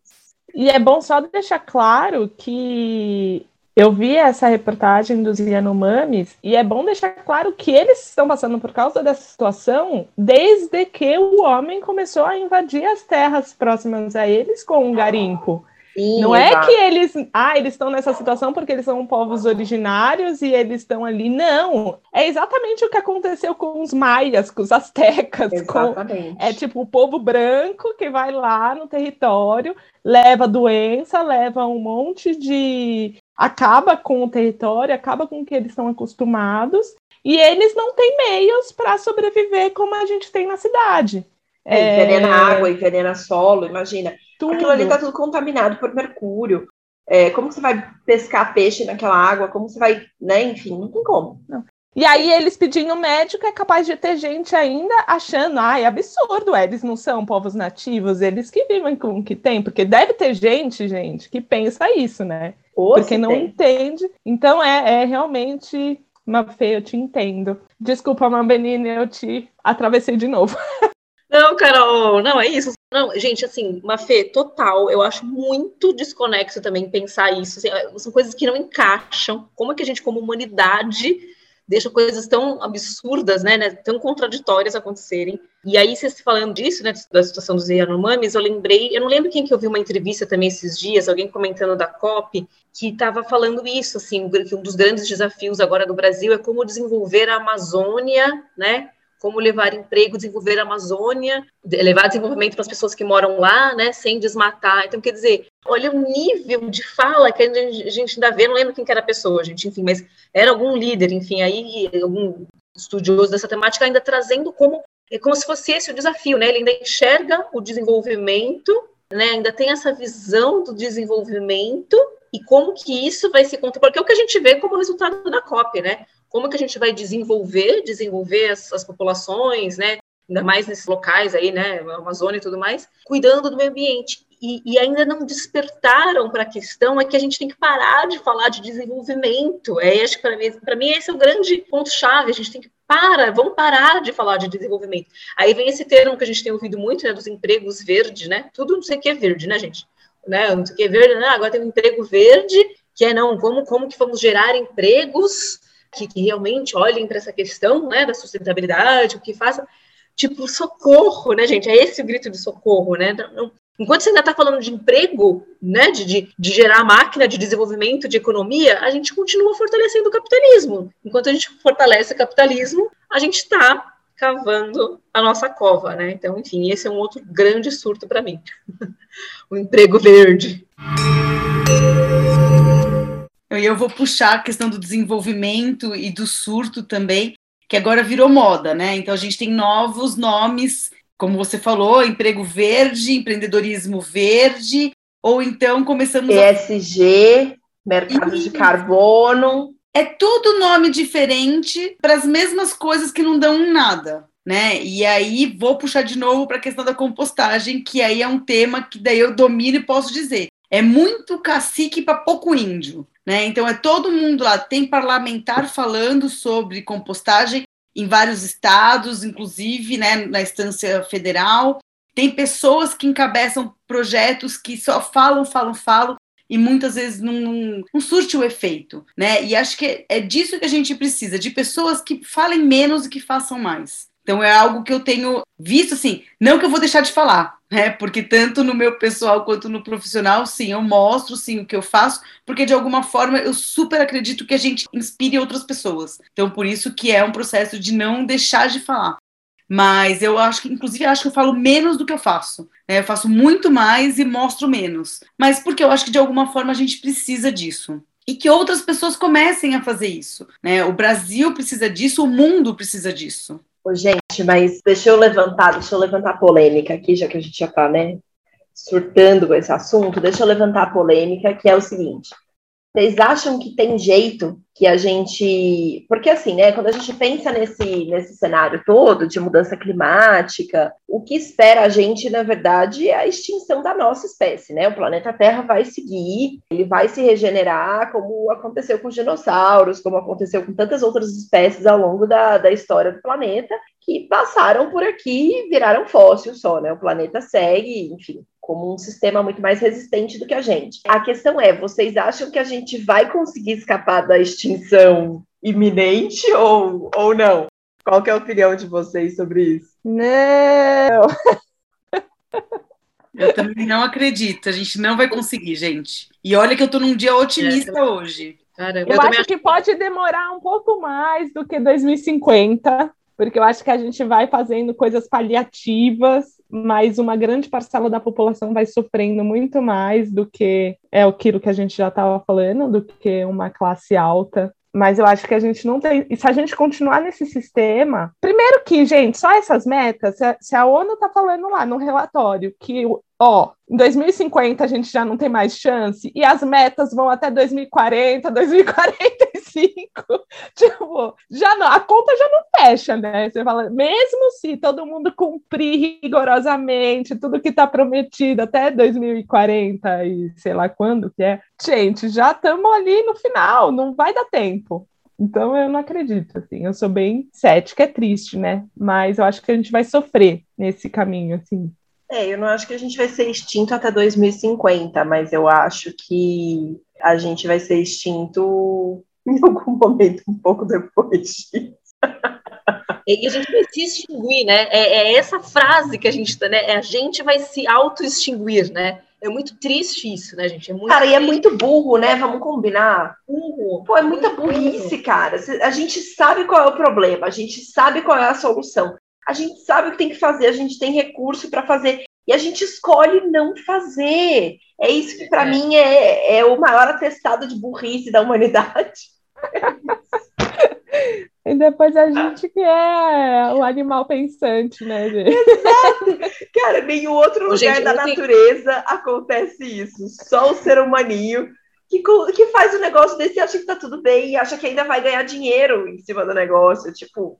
E é bom só deixar claro que Eu vi essa reportagem dos Yanomamis e é bom deixar claro que eles estão passando por causa dessa situação desde que o homem começou a invadir as terras próximas a eles com um garimpo. Sim, não é que eles, ah, eles estão nessa situação porque eles são povos originários e eles estão ali. Não, é exatamente o que aconteceu com os maias, com os astecas. Exatamente. Com, é tipo o povo branco que vai lá no território, leva doença, leva um monte de. Acaba com o território, acaba com o que eles estão acostumados. E eles não têm meios para sobreviver como a gente tem na cidade. É, envenena água, envenena solo, imagina. Tudo. Aquilo ali está tudo contaminado por mercúrio. É, como você vai pescar peixe naquela água? Como você vai, né? Enfim, não tem como. Não. E aí eles pedindo médico, é capaz de ter gente ainda achando, ai, é absurdo, eles não são povos nativos, eles que vivem com o que tem, porque deve ter gente, gente, que pensa isso, né? Ou porque não tem. entende. Então é, é realmente uma feia, eu te entendo. Desculpa, Mambenine, eu te atravessei de novo. [laughs] Não, Carol, não, é isso. Não, gente, assim, uma fé total, eu acho muito desconexo também pensar isso. Assim, são coisas que não encaixam. Como é que a gente, como humanidade, deixa coisas tão absurdas, né, né tão contraditórias acontecerem. E aí, vocês falando disso, né, da situação dos Yanomamis, eu lembrei, eu não lembro quem que eu vi uma entrevista também esses dias, alguém comentando da COP, que estava falando isso, assim, que um dos grandes desafios agora do Brasil é como desenvolver a Amazônia, né, como levar emprego, desenvolver a Amazônia, levar desenvolvimento para as pessoas que moram lá, né, sem desmatar. Então, quer dizer, olha o nível de fala que a gente ainda vê, não lembro quem que era a pessoa, gente, enfim, mas era algum líder, enfim, aí algum estudioso dessa temática ainda trazendo como é como se fosse esse o desafio, né? Ele ainda enxerga o desenvolvimento, né? Ainda tem essa visão do desenvolvimento e como que isso vai se contar, porque é o que a gente vê como resultado da COP, né? Como que a gente vai desenvolver, desenvolver as, populações, né? Ainda mais nesses locais aí, né? Amazônia e tudo mais, cuidando do meio ambiente. E, e ainda não despertaram para a questão é que a gente tem que parar de falar de desenvolvimento. É, acho que para mim, para mim esse é o grande ponto chave. A gente tem que parar, vamos parar de falar de desenvolvimento. Aí vem esse termo que a gente tem ouvido muito, né, dos empregos verdes, né? Tudo não sei o que é verde, né, gente? Né, não sei o que é verde, né? Agora tem um emprego verde, que é não, como como que vamos gerar empregos que, que realmente olhem para essa questão né, da sustentabilidade, o que faça, tipo, socorro, né, gente? É esse o grito de socorro, né? Não, enquanto você ainda está falando de emprego, né, de, de, de, gerar máquina de desenvolvimento, de economia, a gente continua fortalecendo o capitalismo. Enquanto a gente fortalece o capitalismo, a gente está cavando a nossa cova, né? Então, enfim, esse é um outro grande surto para mim. [laughs] o emprego verde. E eu vou puxar a questão do desenvolvimento e do surto também, que agora virou moda, né? Então a gente tem novos nomes, como você falou, emprego verde, empreendedorismo verde, ou então começamos ESG, a... mercado de carbono. É tudo nome diferente para as mesmas coisas que não dão nada. Né? E aí vou puxar de novo para a questão da compostagem, que aí é um tema que daí eu domino e posso dizer. É muito cacique para pouco índio. Né? Então, é todo mundo lá. Tem parlamentar falando sobre compostagem em vários estados, inclusive né, na instância federal. Tem pessoas que encabeçam projetos que só falam, falam, falam e muitas vezes não, não, surte o efeito, né? E acho que é disso que a gente precisa, de pessoas que falem menos e que façam mais. Então é algo que eu tenho visto assim, não que eu vou deixar de falar, né? Porque tanto no meu pessoal quanto no profissional, sim, eu mostro sim o que eu faço, porque de alguma forma eu super acredito que a gente inspire outras pessoas. Então por isso que é um processo de não deixar de falar. Mas eu acho que, inclusive, acho que eu falo menos do que eu faço. Né? Eu faço muito mais e mostro menos. Mas porque eu acho que de alguma forma a gente precisa disso e que outras pessoas comecem a fazer isso. Né? O Brasil precisa disso, o mundo precisa disso. Ô, gente, mas deixa eu levantar, deixa eu levantar a polêmica aqui, já que a gente já está, né, surtando esse assunto, deixa eu levantar a polêmica, que é o seguinte. Vocês acham que tem jeito que a gente. Porque, assim, né, quando a gente pensa nesse, nesse cenário todo de mudança climática, o que espera a gente, na verdade, é a extinção da nossa espécie, né? O planeta Terra vai seguir, ele vai se regenerar, como aconteceu com os dinossauros, como aconteceu com tantas outras espécies ao longo da, da história do planeta, que passaram por aqui e viraram fósseis só, né? O planeta segue, enfim, como um sistema muito mais resistente do que a gente. A questão é, vocês acham que a gente vai conseguir escapar da extinção iminente ou, ou não? Qual é a opinião de vocês sobre isso? Não! [laughs] Eu também não acredito. A gente não vai conseguir, gente. E olha que eu tô num dia otimista é, hoje. Caramba, eu, eu acho que pode demorar um pouco mais do que 2050, porque eu acho que a gente vai fazendo coisas paliativas, mas uma grande parcela da população vai sofrendo muito mais do que é aquilo que a gente já estava falando, do que uma classe alta. Mas eu acho que a gente não tem. E se a gente continuar nesse sistema. Primeiro que, gente, só essas metas, se a ONU está falando lá no relatório que ó, em 2050 a gente já não tem mais chance, e as metas vão até 2040, 2045. [laughs] [laughs] tipo, já não, a conta já não fecha, né? Você fala, mesmo se todo mundo cumprir rigorosamente tudo que está prometido até 2040 e sei lá quando que é, gente, já estamos ali no final, não vai dar tempo. Então eu não acredito, assim, eu sou bem cética, é triste, né? Mas eu acho que a gente vai sofrer nesse caminho, assim. É, eu não acho que a gente vai ser extinto até 2050, mas eu acho que a gente vai ser extinto [laughs] em algum momento um pouco depois disso. E a gente vai se extinguir, né? É, é, essa frase que a gente tá, né? É, a gente vai se auto-extinguir, né? É muito triste isso, né, gente? É muito cara, triste. e é muito burro, né? Vamos combinar? Burro. Pô, é muita burrice, cara. A gente sabe qual é o problema, a gente sabe qual é a solução a gente sabe o que tem que fazer, a gente tem recurso para fazer e a gente escolhe não fazer. É isso que para é. mim é, é o maior atestado de burrice da humanidade. [laughs] E depois a gente que é o animal pensante, né, gente? Exato! Cara, nenhum outro lugar gente, da natureza tem... acontece isso. Só o ser humaninho que, que faz o um negócio desse e acha que tá tudo bem e acha que ainda vai ganhar dinheiro em cima do negócio. Tipo,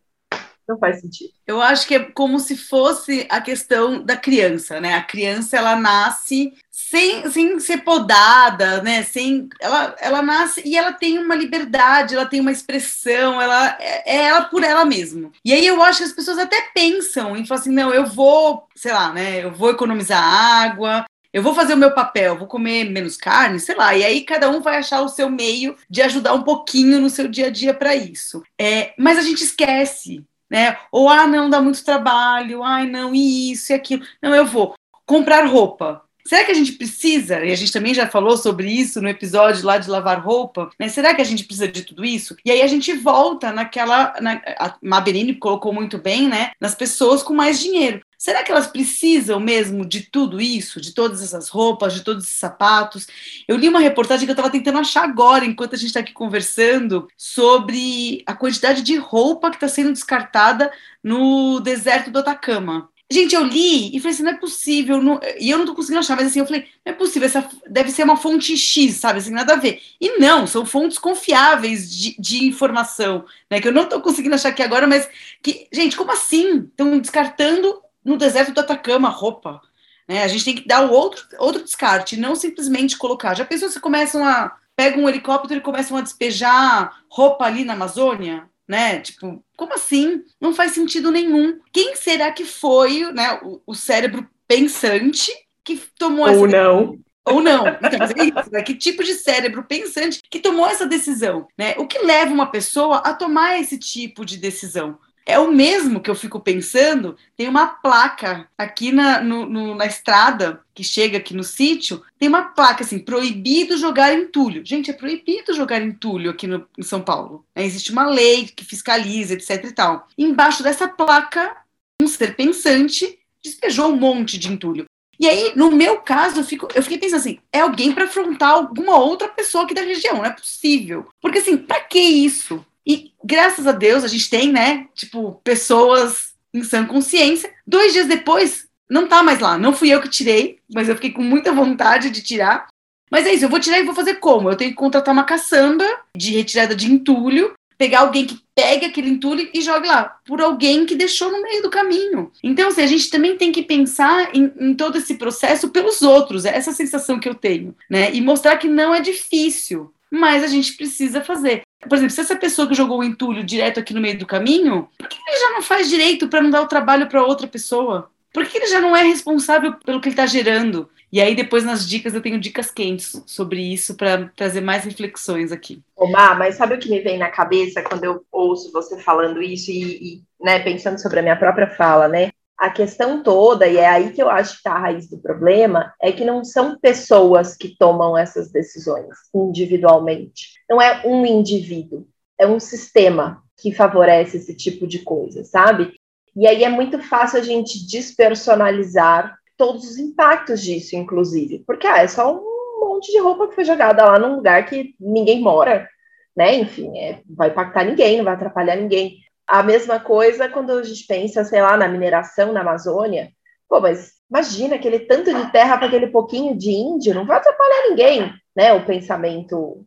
não faz sentido. Eu acho que é como se fosse a questão da criança, né? A criança ela nasce sem, sem ser podada, né? Sem, ela, ela nasce e ela tem uma liberdade, ela tem uma expressão, ela é, é ela por ela mesma. E aí eu acho que as pessoas até pensam em falar assim, não, eu vou, sei lá, né? Eu vou economizar água, eu vou fazer o meu papel, vou comer menos carne, sei lá, e aí cada um vai achar o seu meio de ajudar um pouquinho no seu dia a dia para isso. É, mas a gente esquece né? Ou, ah, não, dá muito trabalho, ai, não, e isso e aquilo. Não, eu vou comprar roupa. Será que a gente precisa, e a gente também já falou sobre isso no episódio lá de lavar roupa, né? Será que a gente precisa de tudo isso? E aí a gente volta naquela. Na, a Mabeline colocou muito bem, né? Nas pessoas com mais dinheiro. Será que elas precisam mesmo de tudo isso, de todas essas roupas, de todos esses sapatos? Eu li uma reportagem que eu estava tentando achar agora, enquanto a gente está aqui conversando, sobre a quantidade de roupa que está sendo descartada no deserto do Atacama. Gente, eu li e falei assim, não é possível, não... e eu não tô conseguindo achar, mas assim, eu falei, não é possível, essa deve ser uma fonte X, sabe, assim, nada a ver. E não, são fontes confiáveis de, de informação, né, que eu não tô conseguindo achar aqui agora, mas que, gente, como assim? Estão descartando no deserto do Atacama roupa. Né? A gente tem que dar o outro, outro descarte, não simplesmente colocar. Já pensou se começam a. pegam um helicóptero e começam a despejar roupa ali na Amazônia? Né? Tipo, como assim? Não faz sentido nenhum. Quem será que foi né, o, o cérebro pensante que tomou Ou essa. Ou não. Ou não. Então, é isso, né? Que tipo de cérebro pensante que tomou essa decisão? Né? O que leva uma pessoa a tomar esse tipo de decisão? É o mesmo que eu fico pensando. Tem uma placa aqui na, no, no, na estrada que chega aqui no sítio, tem uma placa assim: proibido jogar entulho. Gente, é proibido jogar entulho aqui no, em São Paulo. É, existe uma lei que fiscaliza, etc e tal. embaixo dessa placa, um ser pensante despejou um monte de entulho. E aí, no meu caso, eu, fico, eu fiquei pensando assim: é alguém para afrontar alguma outra pessoa aqui da região, não é possível. Porque assim, para que isso? E graças a Deus a gente tem, né, tipo, pessoas em sã consciência. Dois dias depois, não tá mais lá. Não fui eu que tirei, mas eu fiquei com muita vontade de tirar. Mas é isso, eu vou tirar e vou fazer como? Eu tenho que contratar uma caçamba de retirada de entulho, pegar alguém que pegue aquele entulho e jogue lá, por alguém que deixou no meio do caminho. Então, assim, a gente também tem que pensar em, em todo esse processo pelos outros, é essa sensação que eu tenho, né? E mostrar que não é difícil, mas a gente precisa fazer. Por exemplo, se essa pessoa que jogou o entulho direto aqui no meio do caminho, por que ele já não faz direito para não dar o trabalho para outra pessoa? Por que ele já não é responsável pelo que ele está gerando? E aí, depois nas dicas, eu tenho dicas quentes sobre isso para trazer mais reflexões aqui. Omar, mas sabe o que me vem na cabeça quando eu ouço você falando isso e, e né, pensando sobre a minha própria fala, né? A questão toda, e é aí que eu acho que está a raiz do problema, é que não são pessoas que tomam essas decisões individualmente. Não é um indivíduo, é um sistema que favorece esse tipo de coisa, sabe? E aí é muito fácil a gente despersonalizar todos os impactos disso, inclusive. Porque ah, é só um monte de roupa que foi jogada lá num lugar que ninguém mora, né? Enfim, é, vai impactar ninguém, não vai atrapalhar ninguém. A mesma coisa quando a gente pensa, sei lá, na mineração na Amazônia. Pô, mas imagina aquele tanto de terra para aquele pouquinho de índio, não vai atrapalhar ninguém, né? O pensamento,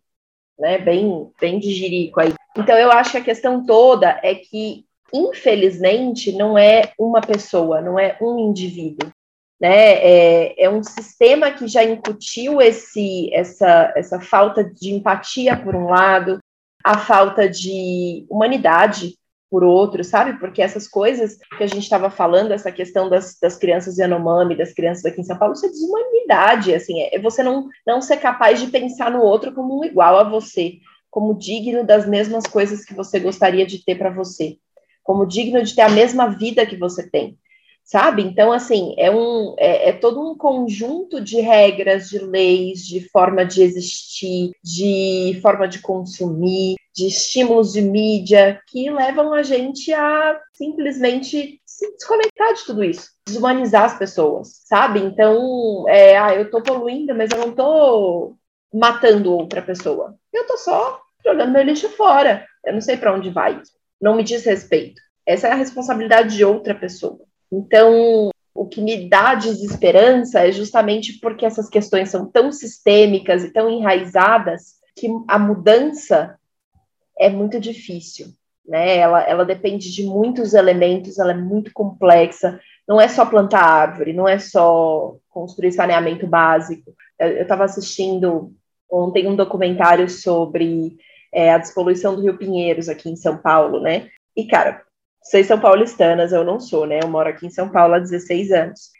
né, bem, bem de jirico aí. Então eu acho que a questão toda é que, infelizmente, não é uma pessoa, não é um indivíduo né? É, é, um sistema que já incutiu esse, essa, essa falta de empatia por um lado, a falta de humanidade por outro, sabe? Porque essas coisas que a gente estava falando, essa questão das, das crianças Yanomami, das crianças aqui em São Paulo, isso é desumanidade, assim, é, é você não, não ser capaz de pensar no outro como um igual a você, como digno das mesmas coisas que você gostaria de ter para você, como digno de ter a mesma vida que você tem sabe? Então, assim, é, um, é, é, todo um conjunto de regras, de leis, de forma de existir, de forma de consumir, de estímulos de mídia que levam a gente a simplesmente se desconectar de tudo isso, desumanizar as pessoas, sabe? Então, é, ah, eu tô poluindo, mas eu não tô matando outra pessoa. Eu tô só jogando meu lixo fora. Eu não sei para onde vai. Não me diz respeito. Essa é a responsabilidade de outra pessoa. Então, o que me dá desesperança é justamente porque essas questões são tão sistêmicas e tão enraizadas que a mudança é muito difícil. Né? Ela, ela depende de muitos elementos, ela é muito complexa. Não é só plantar árvore, não é só construir saneamento básico. Eu estava assistindo ontem um documentário sobre é, a despoluição do Rio Pinheiros aqui em São Paulo, né? E, cara, vocês são paulistanas, eu não sou, né? Eu moro aqui em São Paulo há 16 anos.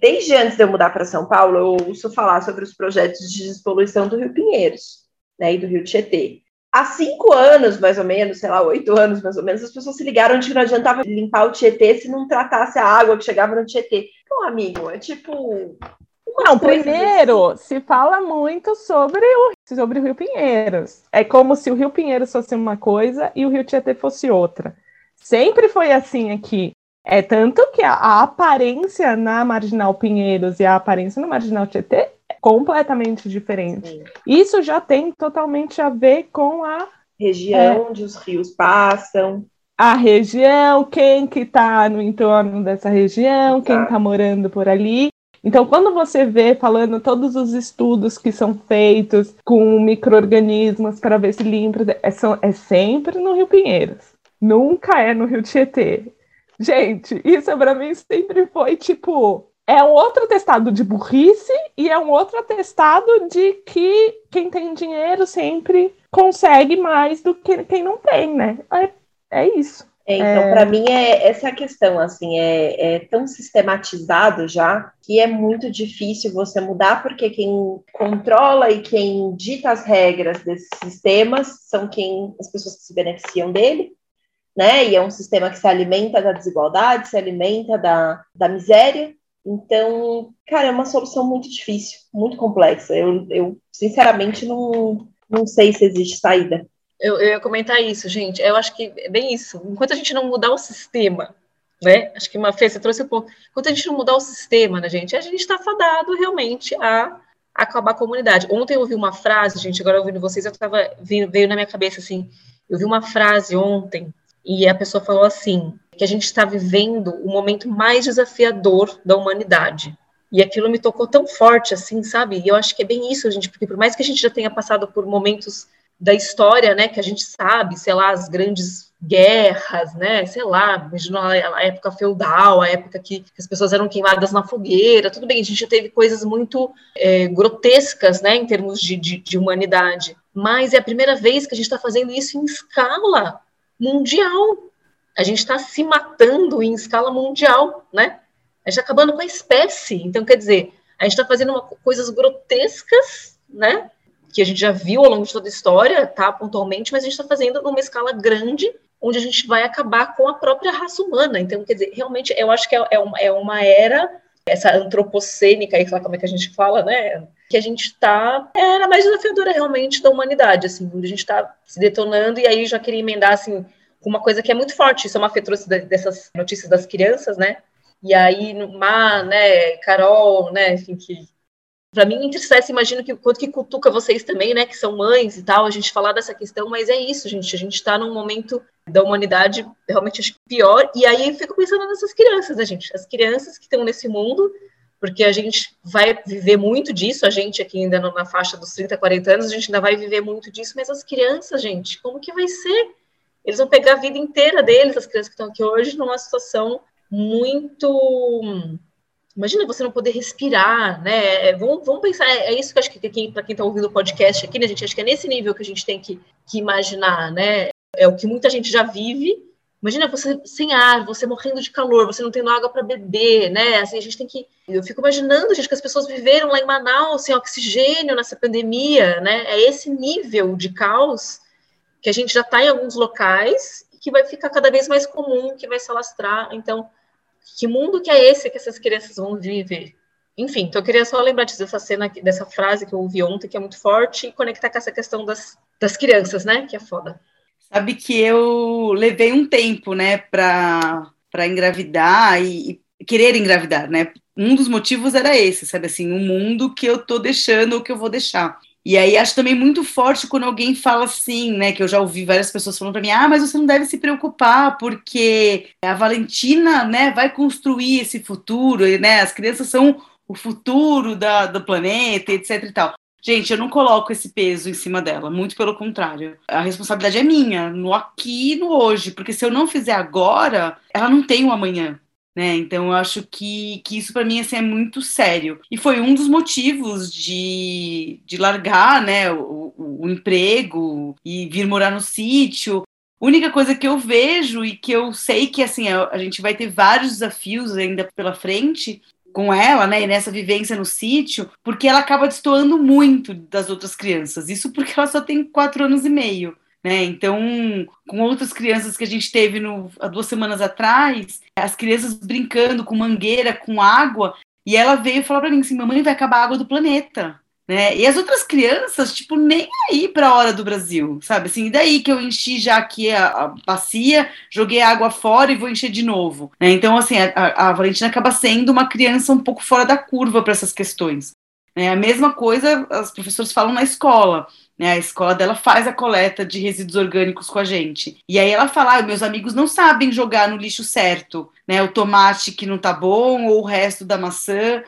Desde antes de eu mudar para São Paulo, eu ouço falar sobre os projetos de despoluição do Rio Pinheiros, né, e do Rio Tietê. Há cinco anos, mais ou menos, sei lá, oito anos, mais ou menos, as pessoas se ligaram de que não adiantava limpar o Tietê se não tratasse a água que chegava no Tietê. Então, amigo, é tipo. Não, primeiro, assim. se fala muito sobre o, sobre o Rio Pinheiros. É como se o Rio Pinheiros fosse uma coisa e o Rio Tietê fosse outra. Sempre foi assim aqui. É tanto que a, a aparência na Marginal Pinheiros e a aparência na Marginal Tietê é completamente diferente. Sim. Isso já tem totalmente a ver com a região é, onde os rios passam. A região, quem que está no entorno dessa região, Exato. quem está morando por ali. Então, quando você vê falando todos os estudos que são feitos com micro-organismos para ver se limpa, é, é sempre no Rio Pinheiros nunca é no Rio Tietê. Gente, isso para mim sempre foi tipo. É um outro atestado de burrice e é um outro atestado de que quem tem dinheiro sempre consegue mais do que quem não tem, né? É, é isso. É, então, é... para mim, é essa é a questão, assim, é, é, tão sistematizado já que é muito difícil você mudar, porque quem controla e quem dita as regras desses sistemas são quem as pessoas que se beneficiam dele, né? E é um sistema que se alimenta da desigualdade, se alimenta da, da miséria. Então, cara, é uma solução muito difícil, muito complexa. Eu, eu sinceramente, não, não sei se existe saída. Eu, eu ia comentar isso, gente. Eu acho que é bem isso. Enquanto a gente não mudar o sistema, né? Acho que uma Fê, você trouxe o um ponto. Enquanto a gente não mudar o sistema, né, gente, a gente está fadado realmente a acabar a comunidade. Ontem eu ouvi uma frase, gente, agora ouvindo vocês, eu tava, veio, veio na minha cabeça assim, eu vi uma frase ontem e a pessoa falou assim: que a gente está vivendo o momento mais desafiador da humanidade. E aquilo me tocou tão forte, assim, sabe? E eu acho que é bem isso, gente, porque por mais que a gente já tenha passado por momentos da história, né, que a gente sabe, sei lá, as grandes guerras, né, sei lá, imagina a época feudal, a época que as pessoas eram queimadas na fogueira, tudo bem, a gente já teve coisas muito é, grotescas, né, em termos de, de, de humanidade, mas é a primeira vez que a gente está fazendo isso em escala mundial. A gente está se matando em escala mundial, né? A gente está acabando com a espécie. Então, quer dizer, A gente está fazendo uma, coisas grotescas, né? Que a gente já viu ao longo de toda a história, tá? Pontualmente, mas a gente está fazendo numa escala grande, onde a gente vai acabar com a própria raça humana. Então, quer dizer, realmente, eu acho que é, é, uma, é uma era, essa antropocênica, aí, como é que a gente fala, né? Que a gente está. É mais desafiadora realmente da humanidade, assim, onde a gente está se detonando, e aí já queria emendar, assim, uma coisa que é muito forte, isso é uma fetroça dessas notícias das crianças, né? E aí, Má, né, Carol, né, enfim, que para mim entristece, imagino que quanto que cutuca vocês também, né, que são mães e tal, a gente falar dessa questão, mas é isso, gente, a gente está num momento da humanidade realmente pior, e aí eu fico pensando nessas crianças, né, gente, as crianças que estão nesse mundo, porque a gente vai viver muito disso, a gente aqui ainda na faixa dos 30, 40 anos, a gente ainda vai viver muito disso, mas as crianças, gente, como que vai ser? Eles vão pegar a vida inteira deles, as crianças que estão aqui hoje, numa situação muito. Imagina você não poder respirar, né? É, vamos, vamos pensar, é, é, isso que acho que quem, para quem está ouvindo o podcast aqui, né, gente? Acho que é nesse nível que a gente tem que, que imaginar, né? É o que muita gente já vive. Imagina você sem ar, você morrendo de calor, você não tendo água para beber, né? Assim, a gente tem que. Eu fico imaginando, gente, que as pessoas viveram lá em Manaus sem oxigênio nessa pandemia, né? É esse nível de caos que a gente já está em alguns locais que vai ficar cada vez mais comum, que vai se alastrar. Então, que mundo que é esse que essas crianças vão viver? Enfim, então eu queria só lembrar dessa cena, dessa frase que eu ouvi ontem, que é muito forte, e conectar com essa questão das, das crianças, né? Que é foda. Sabe que eu levei um tempo, né, para engravidar e, e querer engravidar, né? Um dos motivos era esse, sabe assim, o um mundo que eu tô deixando ou que eu vou deixar. E aí acho também muito forte quando alguém fala assim, né? Que eu já ouvi várias pessoas falando para mim, ah, mas você não deve se preocupar, porque a Valentina, né, vai construir esse futuro, né? As crianças são o futuro da, do planeta, etc e tal. Gente, eu não coloco esse peso em cima dela, muito pelo contrário. A responsabilidade é minha, no aqui e no hoje, porque se eu não fizer agora, ela não tem o um amanhã. Né? Então, eu acho que, que isso para mim assim, é muito sério. E foi um dos motivos de, de largar né, o, o, emprego e vir morar no sítio. Única coisa que eu vejo e que eu sei que assim a, a gente vai ter vários desafios ainda pela frente com ela, né, e nessa vivência no sítio, porque ela acaba destoando muito das outras crianças. Isso porque ela só tem quatro anos e meio. Né? Então, com outras crianças que a gente teve no, há duas semanas atrás, as crianças brincando com mangueira, com água, e ela veio falar para mim assim: mamãe, vai acabar a água do planeta. Né? E as outras crianças, tipo, nem aí para a hora do Brasil, sabe? Assim, daí que eu enchi já aqui a, a bacia, joguei a água fora e vou encher de novo. Né? Então, assim, a, a, Valentina acaba sendo uma criança um pouco fora da curva para essas questões. Né? A mesma coisa as professores falam na escola. Né, a escola dela faz a coleta de resíduos orgânicos com a gente. E aí ela fala: ah, meus amigos não sabem jogar no lixo certo, né? O tomate que não tá bom ou o resto da maçã.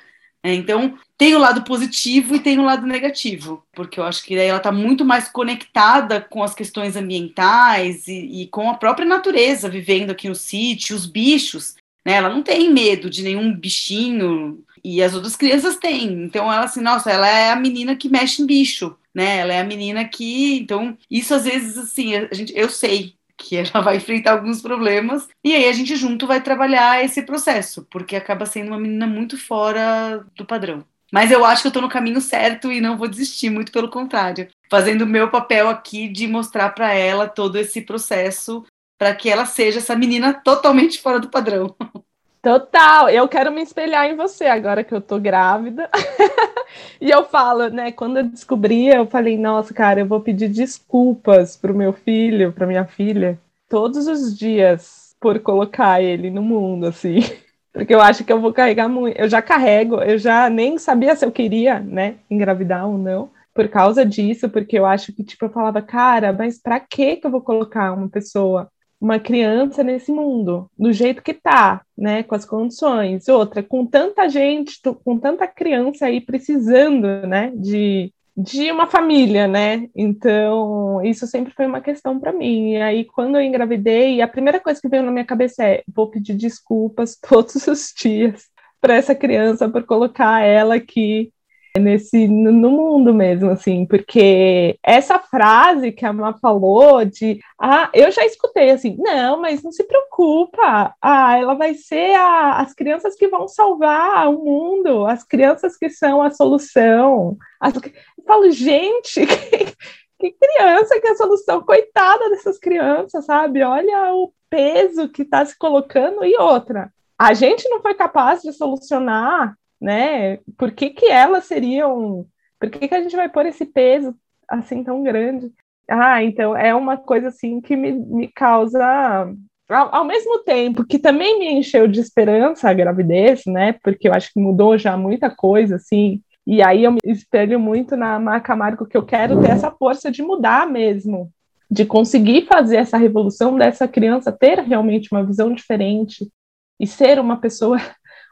É, então, tem o lado positivo e tem o lado negativo, porque eu acho que ela está muito mais conectada com as questões ambientais e, e, com a própria natureza, vivendo aqui no sítio, os bichos. Né? Ela não tem medo de nenhum bichinho, e as outras crianças têm. Então, ela assim, nossa, ela é a menina que mexe em bicho né? Ela é a menina que, então, isso às vezes assim, a gente, eu sei que [laughs] ela vai enfrentar alguns problemas e aí a gente junto vai trabalhar esse processo, porque acaba sendo uma menina muito fora do padrão. Mas eu acho que eu tô no caminho certo e não vou desistir, muito pelo contrário, fazendo o meu papel aqui de mostrar para ela todo esse processo para que ela seja essa menina totalmente fora do padrão. [laughs] Total, eu quero me espelhar em você agora que eu tô grávida. [laughs] e eu falo, né, quando eu descobri, eu falei, nossa, cara, eu vou pedir desculpas pro meu filho, pra minha filha, todos os dias por colocar ele no mundo, assim. [laughs] Porque eu acho que eu vou carregar muito. Eu já carrego, eu já nem sabia se eu queria, né, engravidar ou não por causa disso, porque eu acho que, tipo, eu falava, cara, mas pra que que eu vou colocar uma pessoa uma criança nesse mundo, do jeito que tá, né, com as condições. Outra, com tanta gente, com tanta criança aí precisando, né, de, de uma família, né? Então, isso sempre foi uma questão para mim. E aí, quando eu engravidei, a primeira coisa que veio na minha cabeça é: vou pedir desculpas [laughs] todos os dias para essa criança por colocar ela aqui nesse no mundo mesmo, assim, porque essa frase que a Má falou de ah, eu já escutei assim, não, mas não se preocupa, ah, ela vai ser a, as crianças que vão salvar o mundo, as crianças que são a solução. As, eu falo, gente, [laughs] que, que criança que é a solução, coitada dessas crianças, sabe? Olha o peso que está se colocando e outra. A gente não foi capaz de solucionar né? Por que, que elas seriam. Por que, que a gente vai pôr esse peso assim tão grande? Ah, então é uma coisa assim que me, me causa. Ao, ao mesmo tempo que também me encheu de esperança a gravidez, né? Porque eu acho que mudou já muita coisa, assim. E aí eu me espelho muito na Marca Marco que eu quero ter essa força de mudar mesmo, de conseguir fazer essa revolução dessa criança ter realmente uma visão diferente e ser uma pessoa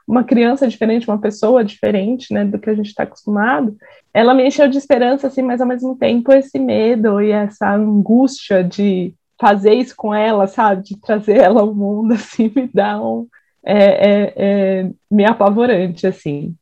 uma criança diferente, uma pessoa diferente, né, do que a gente está acostumado, ela me encheu de esperança, assim, mas ao mesmo tempo esse medo e essa angústia de fazer isso com ela, sabe, de trazer ela ao mundo, [laughs] assim, me dá um, é, é, é me apavorante, assim.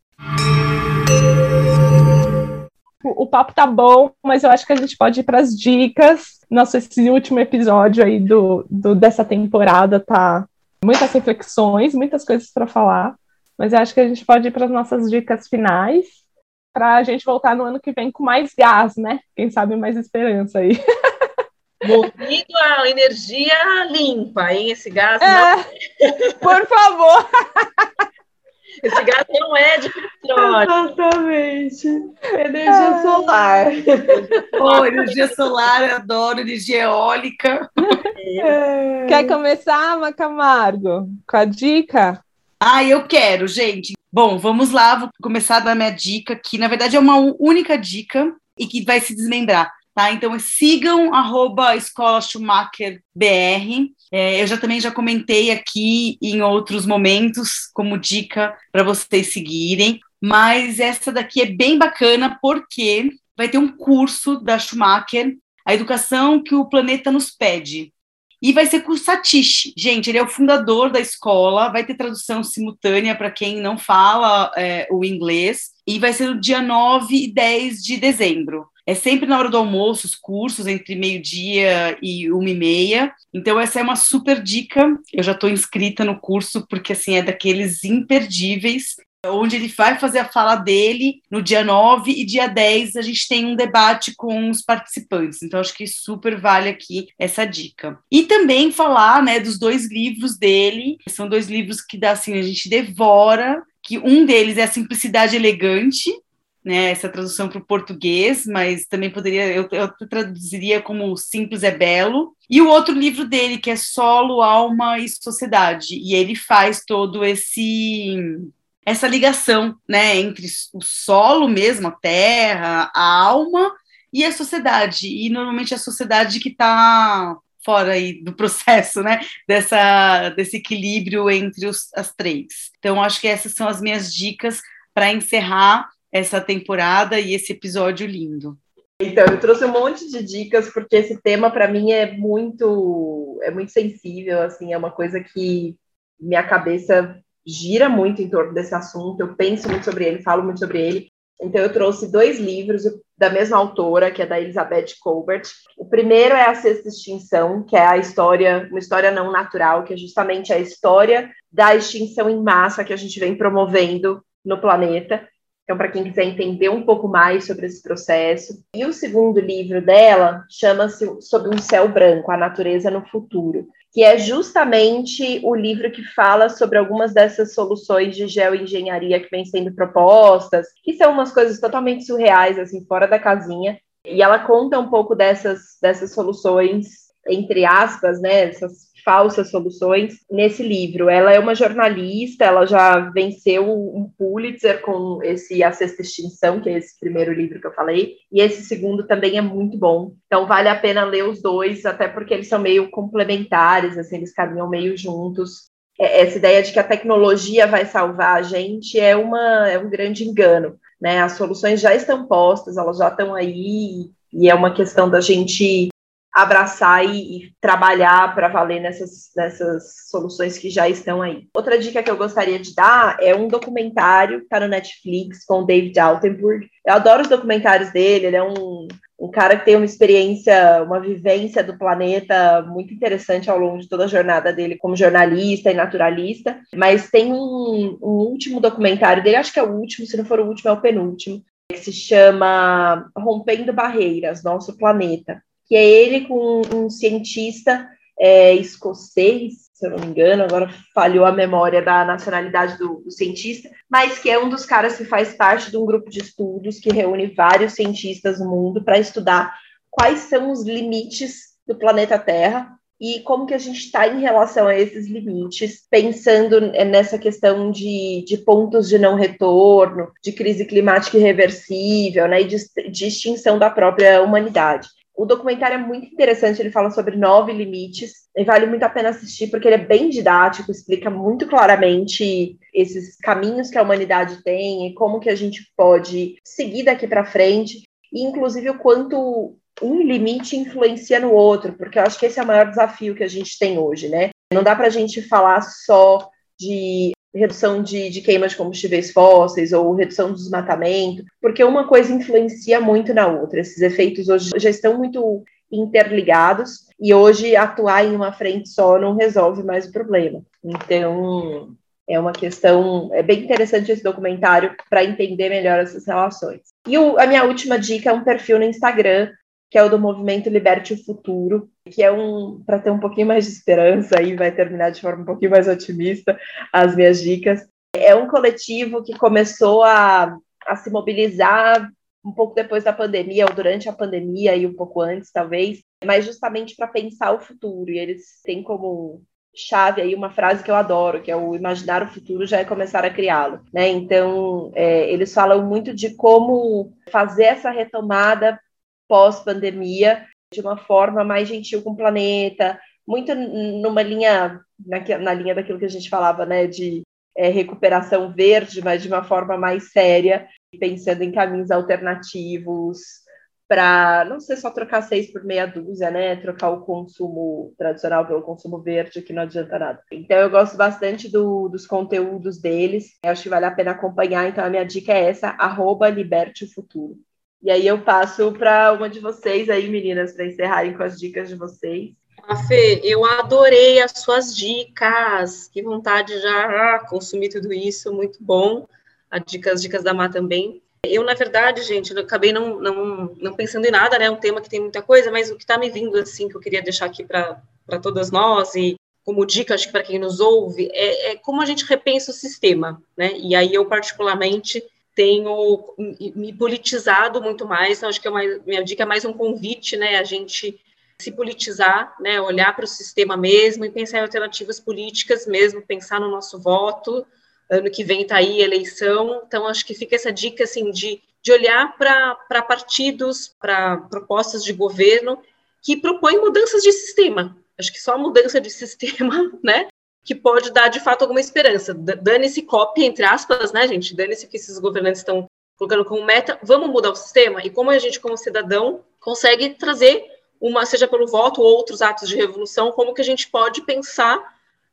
O, o papo tá bom, mas eu acho que a gente pode ir para as dicas. Nosso esse último episódio aí do, do dessa temporada tá muitas reflexões, muitas coisas para falar. Mas eu acho que a gente pode ir para as nossas dicas finais, para a gente voltar no ano que vem com mais gás, né? Quem sabe mais esperança aí. [laughs] Movido a energia limpa, hein? Esse gás é, não... Por favor! [laughs] Esse gás não é de petróleo. Exatamente. Energia é. solar. [laughs] oh, energia solar, adoro energia eólica. É. Quer começar, Macamargo? Com a dica? Ah, eu quero, gente. Bom, vamos lá, vou começar a dar minha dica, que na verdade é uma única dica e que vai se desmembrar. Tá? Então sigam arroba Escola Schumacher BR. É, eu já também já comentei aqui em outros momentos como dica para vocês seguirem, mas essa daqui é bem bacana porque vai ter um curso da Schumacher, a educação que o planeta nos pede. E vai ser com o Satish. Gente, ele é o fundador da escola, vai ter tradução simultânea para quem não fala é, o inglês, e vai ser no dia 9 e 10 de dezembro. É sempre na hora do almoço, os cursos, entre meio-dia e uma e meia. Então, essa é uma super dica. Eu já estou inscrita no curso, porque assim é daqueles imperdíveis onde ele vai fazer a fala dele no dia 9 e dia 10 a gente tem um debate com os participantes. Então acho que super vale aqui essa dica. E também falar, né, dos dois livros dele. São dois livros que dá assim a gente devora, que um deles é a Simplicidade Elegante, né, essa tradução para o português, mas também poderia, eu, eu, traduziria como Simples é Belo, e o outro livro dele, que é Solo, Alma e Sociedade, e ele faz todo esse essa ligação, né, entre o solo mesmo, a terra, a alma e a sociedade. E normalmente a sociedade que está fora aí do [laughs] processo, né, dessa, desse equilíbrio entre os, as três. Então, acho que essas são as minhas dicas para encerrar essa temporada e esse episódio lindo. Então, eu trouxe um monte de dicas porque esse tema para mim é muito é muito sensível, assim, é uma coisa que minha cabeça gira muito em torno desse assunto, eu penso muito sobre ele, falo muito sobre ele. Então, eu trouxe dois livros da mesma autora, que é da Elizabeth Colbert. O primeiro é A Sexta Extinção, que é a história, uma história não natural, que é justamente a história da extinção em massa que a gente vem promovendo no planeta. Então, para quem quiser entender um pouco mais sobre esse processo. E o segundo livro dela chama-se Sob um Céu Branco, A Natureza no Futuro que é justamente o livro que fala sobre algumas dessas soluções de geoengenharia que vêm sendo propostas, que são umas coisas totalmente surreais, assim, fora da casinha. E ela conta um pouco dessas, dessas soluções, entre aspas, né, essas falsas soluções nesse livro. Ela é uma jornalista, ela já venceu um Pulitzer com esse A Sexta Extinção, que é esse primeiro livro que eu falei, e esse segundo também é muito bom. Então vale a pena ler os dois, até porque eles são meio complementares, assim, eles caminham meio juntos. É, essa ideia de que a tecnologia vai salvar a gente é, uma, é um grande engano. Né? As soluções já estão postas, elas já estão aí, e é uma questão da gente abraçar e, e trabalhar para valer nessas, nessas soluções que já estão aí. Outra dica que eu gostaria de dar é um documentário que está no Netflix com o David Altenburg. Eu adoro os documentários dele, ele é um, um cara que tem uma experiência, uma vivência do planeta muito interessante ao longo de toda a jornada dele como jornalista e naturalista. Mas tem um, um último documentário dele, acho que é o último, se não for o último, é o penúltimo, que se chama Rompendo Barreiras, Nosso Planeta que é ele com um cientista é, escocês, se eu não me engano, agora falhou a memória da nacionalidade do, do, cientista, mas que é um dos caras que faz parte de um grupo de estudos que reúne vários cientistas no mundo para estudar quais são os limites do planeta Terra e como que a gente está em relação a esses limites, pensando nessa questão de, de pontos de não retorno, de crise climática irreversível, né, e de, de extinção da própria humanidade. O documentário é muito interessante, ele fala sobre nove limites, e vale muito a pena assistir, porque ele é bem didático, explica muito claramente esses caminhos que a humanidade tem e como que a gente pode seguir daqui para frente, e inclusive o quanto um limite influencia no outro, porque eu acho que esse é o maior desafio que a gente tem hoje, né? Não dá para a gente falar só de redução de, de queima de combustíveis fósseis ou redução do desmatamento, porque uma coisa influencia muito na outra. Esses efeitos hoje já estão muito interligados e hoje atuar em uma frente só não resolve mais o problema. Então, é uma questão, é bem interessante esse documentário para entender melhor essas relações. E o, a minha última dica é um perfil no Instagram que é o do movimento Liberte o Futuro, que é um para ter um pouquinho mais de esperança e vai terminar de forma um pouquinho mais otimista as minhas dicas. É um coletivo que começou a, a se mobilizar um pouco depois da pandemia, ou durante a pandemia e um pouco antes, talvez, mas justamente para pensar o futuro. E eles têm como chave aí uma frase que eu adoro, que é o imaginar o futuro já é começar a criá-lo, né? Então, é, eles falam muito de como fazer essa retomada pós-pandemia de uma forma mais gentil com o planeta, muito numa linha, na, na linha daquilo que a gente falava, né, de é, recuperação verde, mas de uma forma mais séria, pensando em caminhos alternativos para não ser só trocar seis por meia dúzia, né? Trocar o consumo tradicional pelo consumo verde, que não adianta nada. Então eu gosto bastante do, dos conteúdos deles. Eu acho que vale a pena acompanhar. Então a minha dica é essa: arroba liberte o futuro. E aí eu passo para uma de vocês aí, meninas, para encerrarem com as dicas de vocês. Ah, Fê, eu adorei as suas dicas. Que vontade já ah, consumir tudo isso, muito bom. As dicas, as dicas da Má também. Eu, na verdade, gente, acabei não, não, não pensando em nada, né? É um tema que tem muita coisa, mas o que está me vindo, assim, que eu queria deixar aqui para todas nós e como dica, acho que para quem nos ouve, é, é como a gente repensa o sistema, né? E aí eu, particularmente, tenho me politizado muito mais, então acho que é uma, minha dica é mais um convite, né, a gente se politizar, né, olhar para o sistema mesmo e pensar em alternativas políticas mesmo, pensar no nosso voto, ano que vem está aí eleição, então acho que fica essa dica, assim, de, de olhar para partidos, para propostas de governo que propõem mudanças de sistema, acho que só mudança de [laughs] sistema, né, que pode dar de fato alguma esperança. Dane-se cópia, entre aspas, né, gente? Dane-se que esses governantes estão colocando como meta, vamos mudar o sistema? E como a gente, como cidadão, consegue trazer uma, seja pelo voto ou outros atos de revolução, como que a gente pode pensar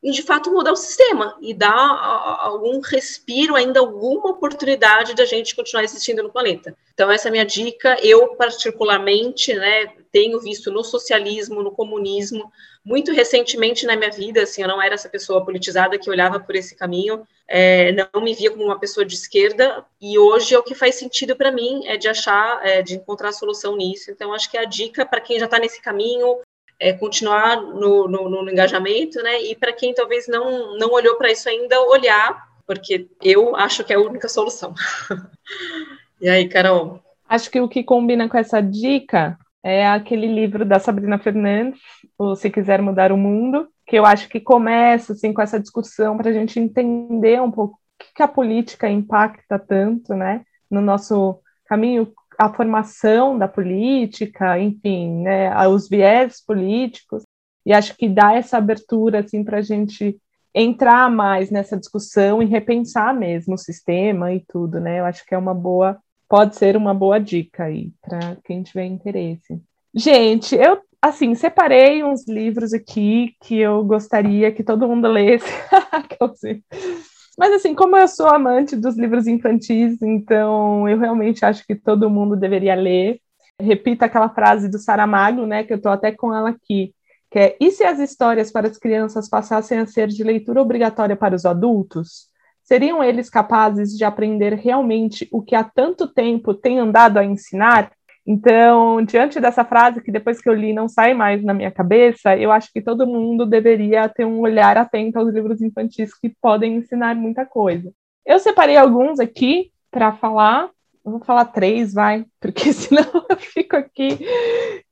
em de fato mudar o sistema e dar algum respiro, ainda alguma oportunidade de a gente continuar existindo no planeta. Então, essa é a minha dica. Eu, particularmente, né, tenho visto no socialismo, no comunismo, muito recentemente na minha vida, assim, eu não era essa pessoa politizada que olhava por esse caminho, é, não me via como uma pessoa de esquerda, e hoje é o que faz sentido para mim, é de achar, é, de encontrar solução nisso. Então, acho que a dica para quem já está nesse caminho, é, continuar no, no, no, engajamento, né? E para quem talvez não, não olhou para isso ainda, olhar, porque eu acho que é a única solução. [laughs] e aí, Carol? Acho que o que combina com essa dica é aquele livro da Sabrina Fernandes, o Se Quiser Mudar o Mundo, que eu acho que começa assim, com essa discussão para a gente entender um pouco o que, que a política impacta tanto né, no nosso caminho, a formação da política, enfim, né, os viés políticos, e acho que dá essa abertura assim, para a gente entrar mais nessa discussão e repensar mesmo o sistema e tudo, né? Eu acho que é uma boa, pode ser uma boa dica aí para quem tiver interesse. Gente, eu assim, separei uns livros aqui que eu gostaria que todo mundo lesse. [laughs] Mas, assim, como eu sou amante dos livros infantis, então eu realmente acho que todo mundo deveria ler. Repito aquela frase do Saramago, né, que eu estou até com ela aqui, que é: e se as histórias para as crianças passassem a ser de leitura obrigatória para os adultos? Seriam eles capazes de aprender realmente o que há tanto tempo tem andado a ensinar? Então, diante dessa frase, que depois que eu li não sai mais na minha cabeça, eu acho que todo mundo deveria ter um olhar atento aos livros infantis que podem ensinar muita coisa. Eu separei alguns aqui para falar. Eu vou falar três, vai, [laughs] porque senão eu fico aqui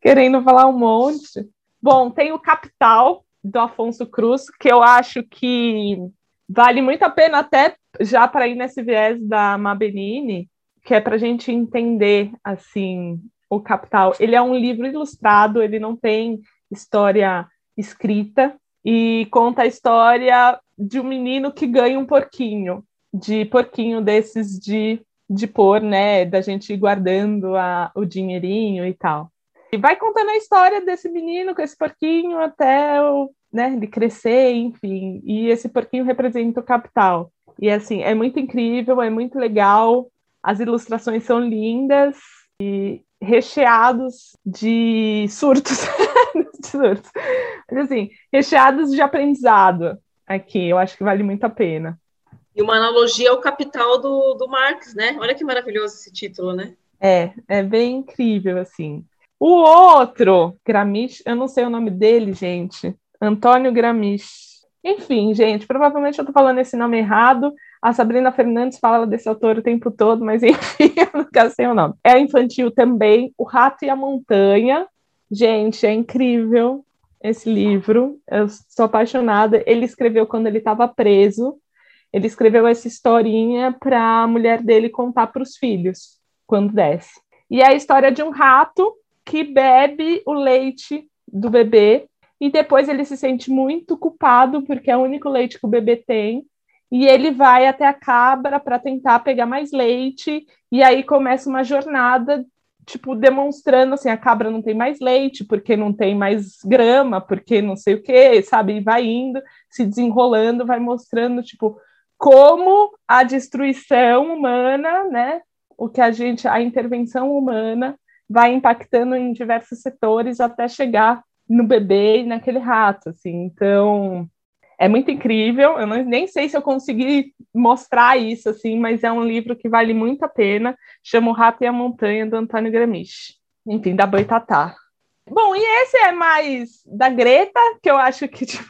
querendo falar um monte. Bom, tem o Capital, do Afonso Cruz, que eu acho que vale muito a pena até já para ir nesse viés da Mabenini, que é para a gente entender assim o Capital. Ele é um livro ilustrado, ele não tem história escrita e conta a história de um menino que ganha um porquinho, de porquinho desses de de pôr, né, da gente ir guardando a, o dinheirinho e tal. E vai contando a história desse menino com esse porquinho até o, né, ele crescer, enfim. E esse porquinho representa o capital. E assim, é muito incrível, é muito legal. As ilustrações são lindas e recheados de surtos. [laughs] de surtos. Mas assim, recheados de aprendizado aqui. Eu acho que vale muito a pena. E uma analogia ao capital do, do Marx, né? Olha que maravilhoso esse título, né? É, é bem incrível, assim. O outro, Gramsci, eu não sei o nome dele, gente. Antônio Gramsci. Enfim, gente, provavelmente eu tô falando esse nome errado. A Sabrina Fernandes fala desse autor o tempo todo, mas [laughs] enfim, eu nunca sei o nome. É infantil também, O Rato e a Montanha. Gente, é incrível esse livro. Eu sou apaixonada. Ele escreveu quando ele estava preso. Ele escreveu essa historinha para a mulher dele contar para os filhos quando desce. E é a história de um rato que bebe o leite do bebê e depois ele se sente muito culpado porque é o único leite que o bebê tem. E ele vai até a cabra para tentar pegar mais leite. E aí começa uma jornada tipo demonstrando assim a cabra não tem mais leite porque não tem mais grama porque não sei o que sabe? E vai indo se desenrolando vai mostrando tipo como a destruição humana né? O que a gente a intervenção humana vai impactando em diversos setores até chegar no bebê e naquele rato, assim. Então, é muito incrível. Eu não, nem sei se eu consegui mostrar isso, assim, mas é um livro que vale muito a pena. Chama O Rato e a Montanha, do Antônio Gramsci. Enfim, da Boitatá. Bom, e esse é mais da Greta, que eu acho que [laughs] tipo,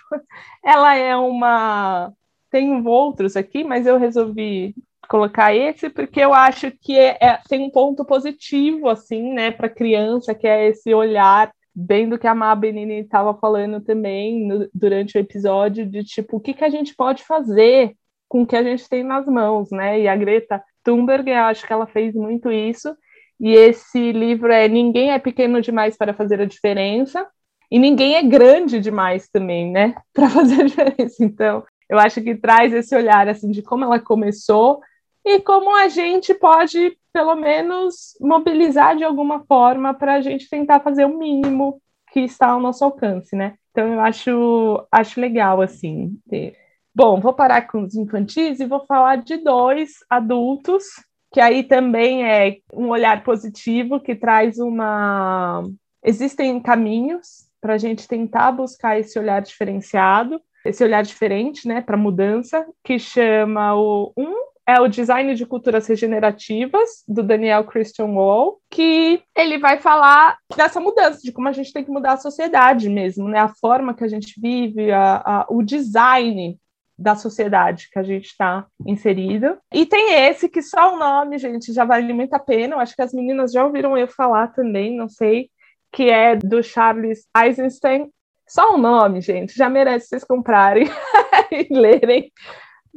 ela é uma. Tem outros aqui, mas eu resolvi colocar esse porque eu acho que é, é, tem um ponto positivo assim, né, para criança, que é esse olhar bem do que a Má Benini estava falando também no, durante o episódio de tipo o que que a gente pode fazer com o que a gente tem nas mãos, né? E a Greta Thunberg, eu acho que ela fez muito isso. E esse livro é Ninguém é pequeno demais para fazer a diferença e ninguém é grande demais também, né? [laughs] Para fazer a diferença. Então, eu acho que traz esse olhar assim de como ela começou e como a gente pode, pelo menos, mobilizar de alguma forma para a gente tentar fazer o mínimo que está ao nosso alcance, né? Então eu acho, acho legal, assim. Ter. Bom, vou parar com os infantis e vou falar de dois adultos, que aí também é um olhar positivo, que traz uma. Existem caminhos para a gente tentar buscar esse olhar diferenciado, esse olhar diferente, né, para mudança, que chama o um é o Design de Culturas Regenerativas, do Daniel Christian Wall, que ele vai falar dessa mudança, de como a gente tem que mudar a sociedade mesmo, né? A forma que a gente vive, a, a, o design da sociedade que a gente está inserido. E tem esse que só o nome, gente, já vale muito a pena. Eu acho que as meninas já ouviram eu falar também, não sei, que é do Charles Eisenstein. Só o nome, gente, já merece vocês comprarem [laughs] e lerem,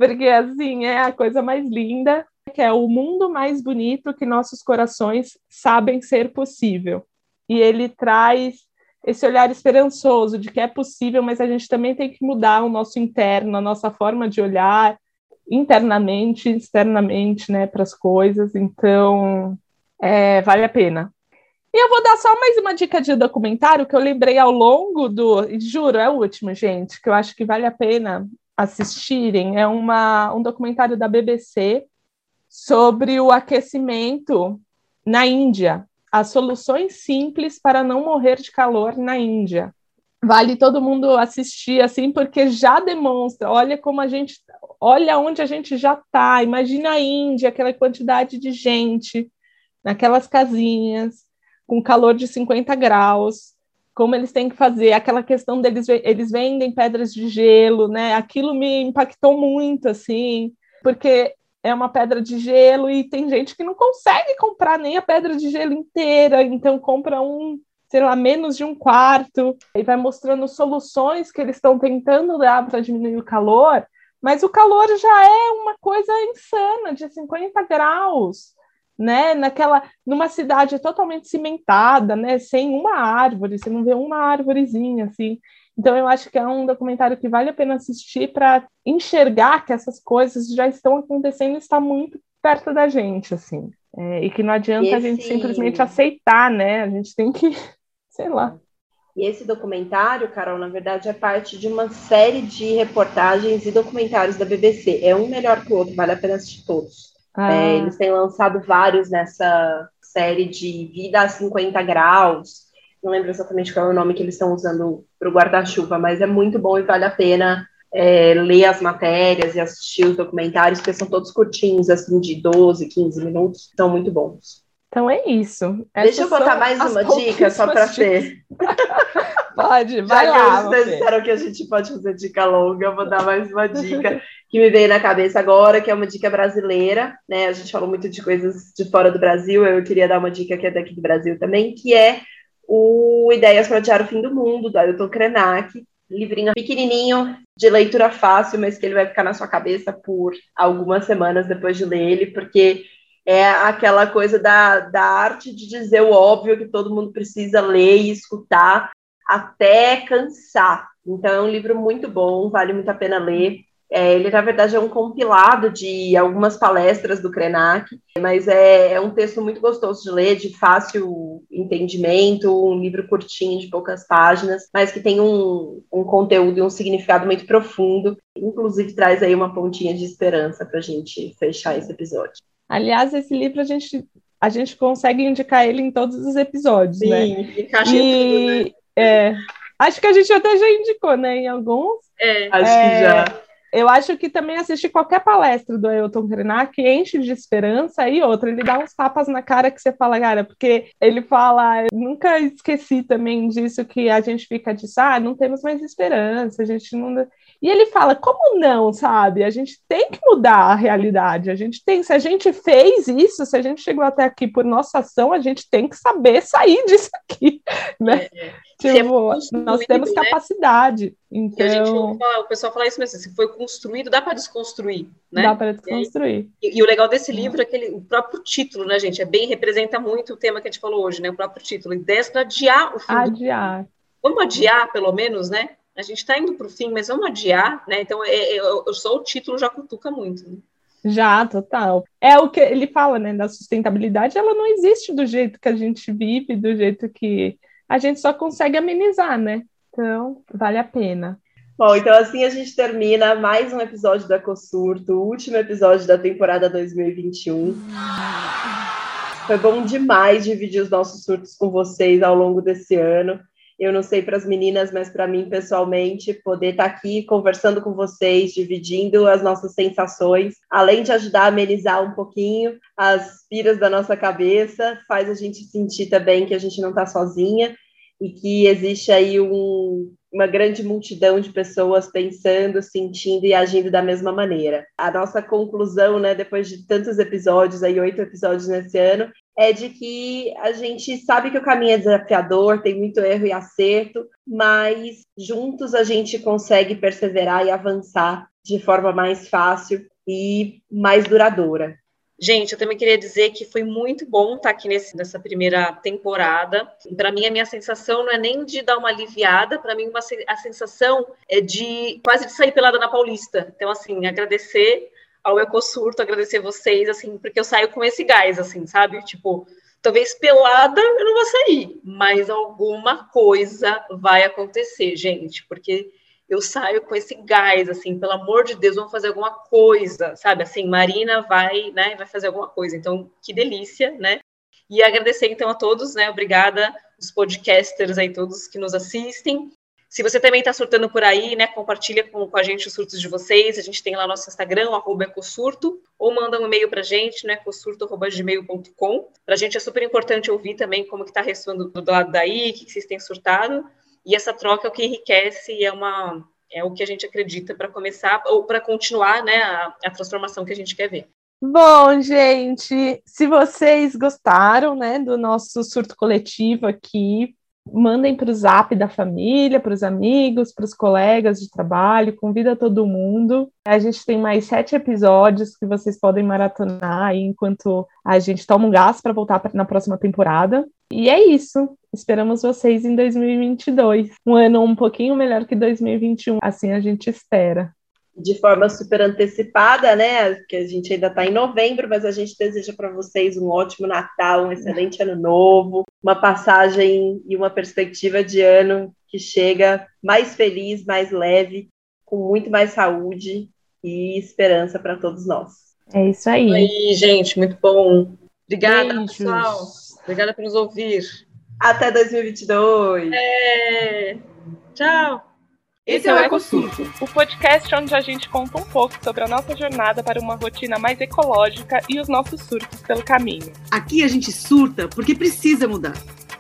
porque assim é a coisa mais linda, que é o mundo mais bonito que nossos corações sabem ser possível. E ele traz esse olhar esperançoso de que é possível, mas a gente também tem que mudar o nosso interno, a nossa forma de olhar internamente, externamente, né, para as coisas. Então, é, vale a pena. E eu vou dar só mais uma dica de documentário que eu lembrei ao longo do. Juro, é o último, gente, que eu acho que vale a pena assistirem. É uma, um documentário da BBC sobre o aquecimento na Índia. As soluções simples para não morrer de calor na Índia. Vale todo mundo assistir assim, porque já demonstra. Olha como a gente. Olha onde a gente já está. Imagina a Índia, aquela quantidade de gente naquelas casinhas com calor de 50 graus, como eles têm que fazer, aquela questão deles, eles vendem pedras de gelo, né? Aquilo me impactou muito, assim, porque é uma pedra de gelo e tem gente que não consegue comprar nem a pedra de gelo inteira, então compra um, sei lá, menos de um quarto, e vai mostrando soluções que eles estão tentando dar para diminuir o calor, mas o calor já é uma coisa insana, de 50 graus né, naquela, numa cidade totalmente cimentada, né, sem uma árvore, você não vê uma árvorezinha, assim. Então, eu acho que é um documentário que vale a pena assistir para enxergar que essas coisas já estão acontecendo e está muito perto da gente, assim. É, e que não adianta esse... a gente simplesmente aceitar, né? A gente tem que, [laughs] sei lá. E esse documentário, Carol, na verdade, é parte de uma série de reportagens e documentários da BBC. É um melhor que o outro, vale a pena assistir todos. Ah. É, eles têm lançado vários nessa série de Vida a 50 Graus. Não lembro exatamente qual é o nome que eles estão usando para o guarda-chuva, mas é muito bom e vale a pena é, ler as matérias e assistir os documentários, porque são todos curtinhos, assim, de 12, 15 minutos, são muito bons. Então é isso. Essas Deixa eu botar mais uma dica só para ser. [laughs] Pode, vai Já lá. Já que vocês disseram que a gente pode fazer dica longa, eu vou dar mais uma dica que me veio na cabeça agora, que é uma dica brasileira, né? A gente falou muito de coisas de fora do Brasil, eu queria dar uma dica que é daqui do Brasil também, que é o Ideias para Adiar o Fim do Mundo, do Ailton Krenak, livrinho pequenininho, de leitura fácil, mas que ele vai ficar na sua cabeça por algumas semanas depois de ler ele, porque é aquela coisa da, da arte de dizer o óbvio que todo mundo precisa ler e escutar até cansar. Então é um livro muito bom, vale muito a pena ler. É, ele, na verdade, é um compilado de algumas palestras do Krenak, mas é, é, um texto muito gostoso de ler, de fácil entendimento, um livro curtinho, de poucas páginas, mas que tem um, um conteúdo e um significado muito profundo. Inclusive, traz aí uma pontinha de esperança para a gente fechar esse episódio. Aliás, esse livro a gente, a gente consegue indicar ele em todos os episódios, Sim, né? Encaixa e, tudo, né? É, acho que a gente até já indicou, né, em alguns. É, acho é, que já. Eu acho que também assistir qualquer palestra do Ailton Krenak enche de esperança e outra, ele dá uns tapas na cara que você fala, cara, porque ele fala, nunca esqueci também disso que a gente fica de, ah, não temos mais esperança, a gente não. E ele fala, como não, sabe? A gente tem que mudar a realidade, a gente tem, se a gente fez isso, se a gente chegou até aqui por nossa ação, a gente tem que saber sair [laughs] disso aqui, né? É, é. Tipo, nós temos né? capacidade. Então... Gente, fala, o pessoal fala isso mesmo, se foi construído, dá para desconstruir, né? Dá para desconstruir. E, e, o legal desse livro é que ele, o próprio título, né, gente, é bem, representa muito o tema que a gente falou hoje, né? O próprio título, ideias para adiar o fim. Adiar. Vamos adiar, pelo menos, né? A gente está indo para o fim, mas vamos adiar, né? Então, é, é, eu, só o título já cutuca muito, né? Já, total. É o que ele fala, né? Da sustentabilidade, ela não existe do jeito que a gente vive, do jeito que a gente só consegue amenizar, né? Então, vale a pena. Bom, então assim a gente termina mais um episódio da Ecosurto, o último episódio da temporada 2021. Foi bom demais dividir os nossos surtos com vocês ao longo desse ano. Eu não sei para as meninas, mas para mim pessoalmente, poder estar tá aqui conversando com vocês, dividindo as nossas sensações, além de ajudar a amenizar um pouquinho as piras da nossa cabeça, faz a gente sentir também que a gente não está sozinha e que existe aí um, uma grande multidão de pessoas pensando, sentindo e agindo da mesma maneira. A nossa conclusão, né, depois de tantos episódios, aí oito episódios nesse ano, é de que a gente sabe que o caminho é desafiador, tem muito erro e acerto, mas juntos a gente consegue perseverar e avançar de forma mais fácil e mais duradoura. Gente, eu também queria dizer que foi muito bom estar aqui nesse, nessa primeira temporada. Para mim, a minha sensação não é nem de dar uma aliviada, para mim, uma, a sensação é de quase de sair pelada na Paulista. Então, assim, agradecer ao Ecosurto, agradecer vocês, assim, porque eu saio com esse gás, assim, sabe? Tipo, Talvez pelada eu não vou sair, mas alguma coisa vai acontecer, gente, porque eu saio com esse gás, assim, pelo amor de Deus, vamos fazer alguma coisa, sabe? Assim, Marina vai, né, vai fazer alguma coisa. Então, que delícia, né? E agradecer, então, a todos, né? Obrigada, os podcasters aí, todos que nos assistem. Se você também está surtando por aí, né, compartilha com, com, a gente os surtos de vocês. A gente tem lá nosso Instagram, arroba ecosurto, ou manda um e-mail para a gente, né, ecosurto.gmail.com. Para a gente é super importante ouvir também como que está ressoando do lado daí, o que, que vocês têm surtado. E essa troca é o que enriquece e é uma é o que a gente acredita para começar ou para continuar, né, a, a transformação que a gente quer ver. Bom, gente, se vocês gostaram, né, do nosso surto coletivo aqui, mandem para o zap da família, para os amigos, para os colegas de trabalho, convida todo mundo. A gente tem mais sete episódios que vocês podem maratonar aí enquanto a gente toma um gás para voltar pra, na próxima temporada. E é isso. Esperamos vocês em 2022. Um ano um pouquinho melhor que 2021, assim a gente espera de forma super antecipada, né? Que a gente ainda está em novembro, mas a gente deseja para vocês um ótimo Natal, um excelente ano novo, uma passagem e uma perspectiva de ano que chega mais feliz, mais leve, com muito mais saúde e esperança para todos nós. É isso aí. Aí, gente, muito bom. Obrigada, Beijos. pessoal. Obrigada por nos ouvir. Até 2022. É... Tchau. Esse é o EcoSurto, o podcast onde a gente conta um pouco sobre a nossa jornada para uma rotina mais ecológica e os nossos surtos pelo caminho. Aqui a gente surta porque precisa mudar.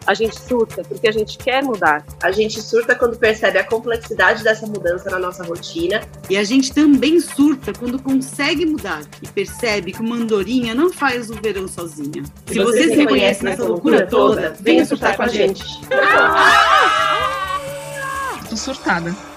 A gente surta porque a gente quer mudar. A gente surta quando percebe a complexidade dessa mudança na nossa rotina. E a gente também surta quando consegue mudar e percebe que uma andorinha não faz o verão sozinha. Se, Se você, se reconhece nessa loucura toda, venha surtar com a gente. Tô surtada.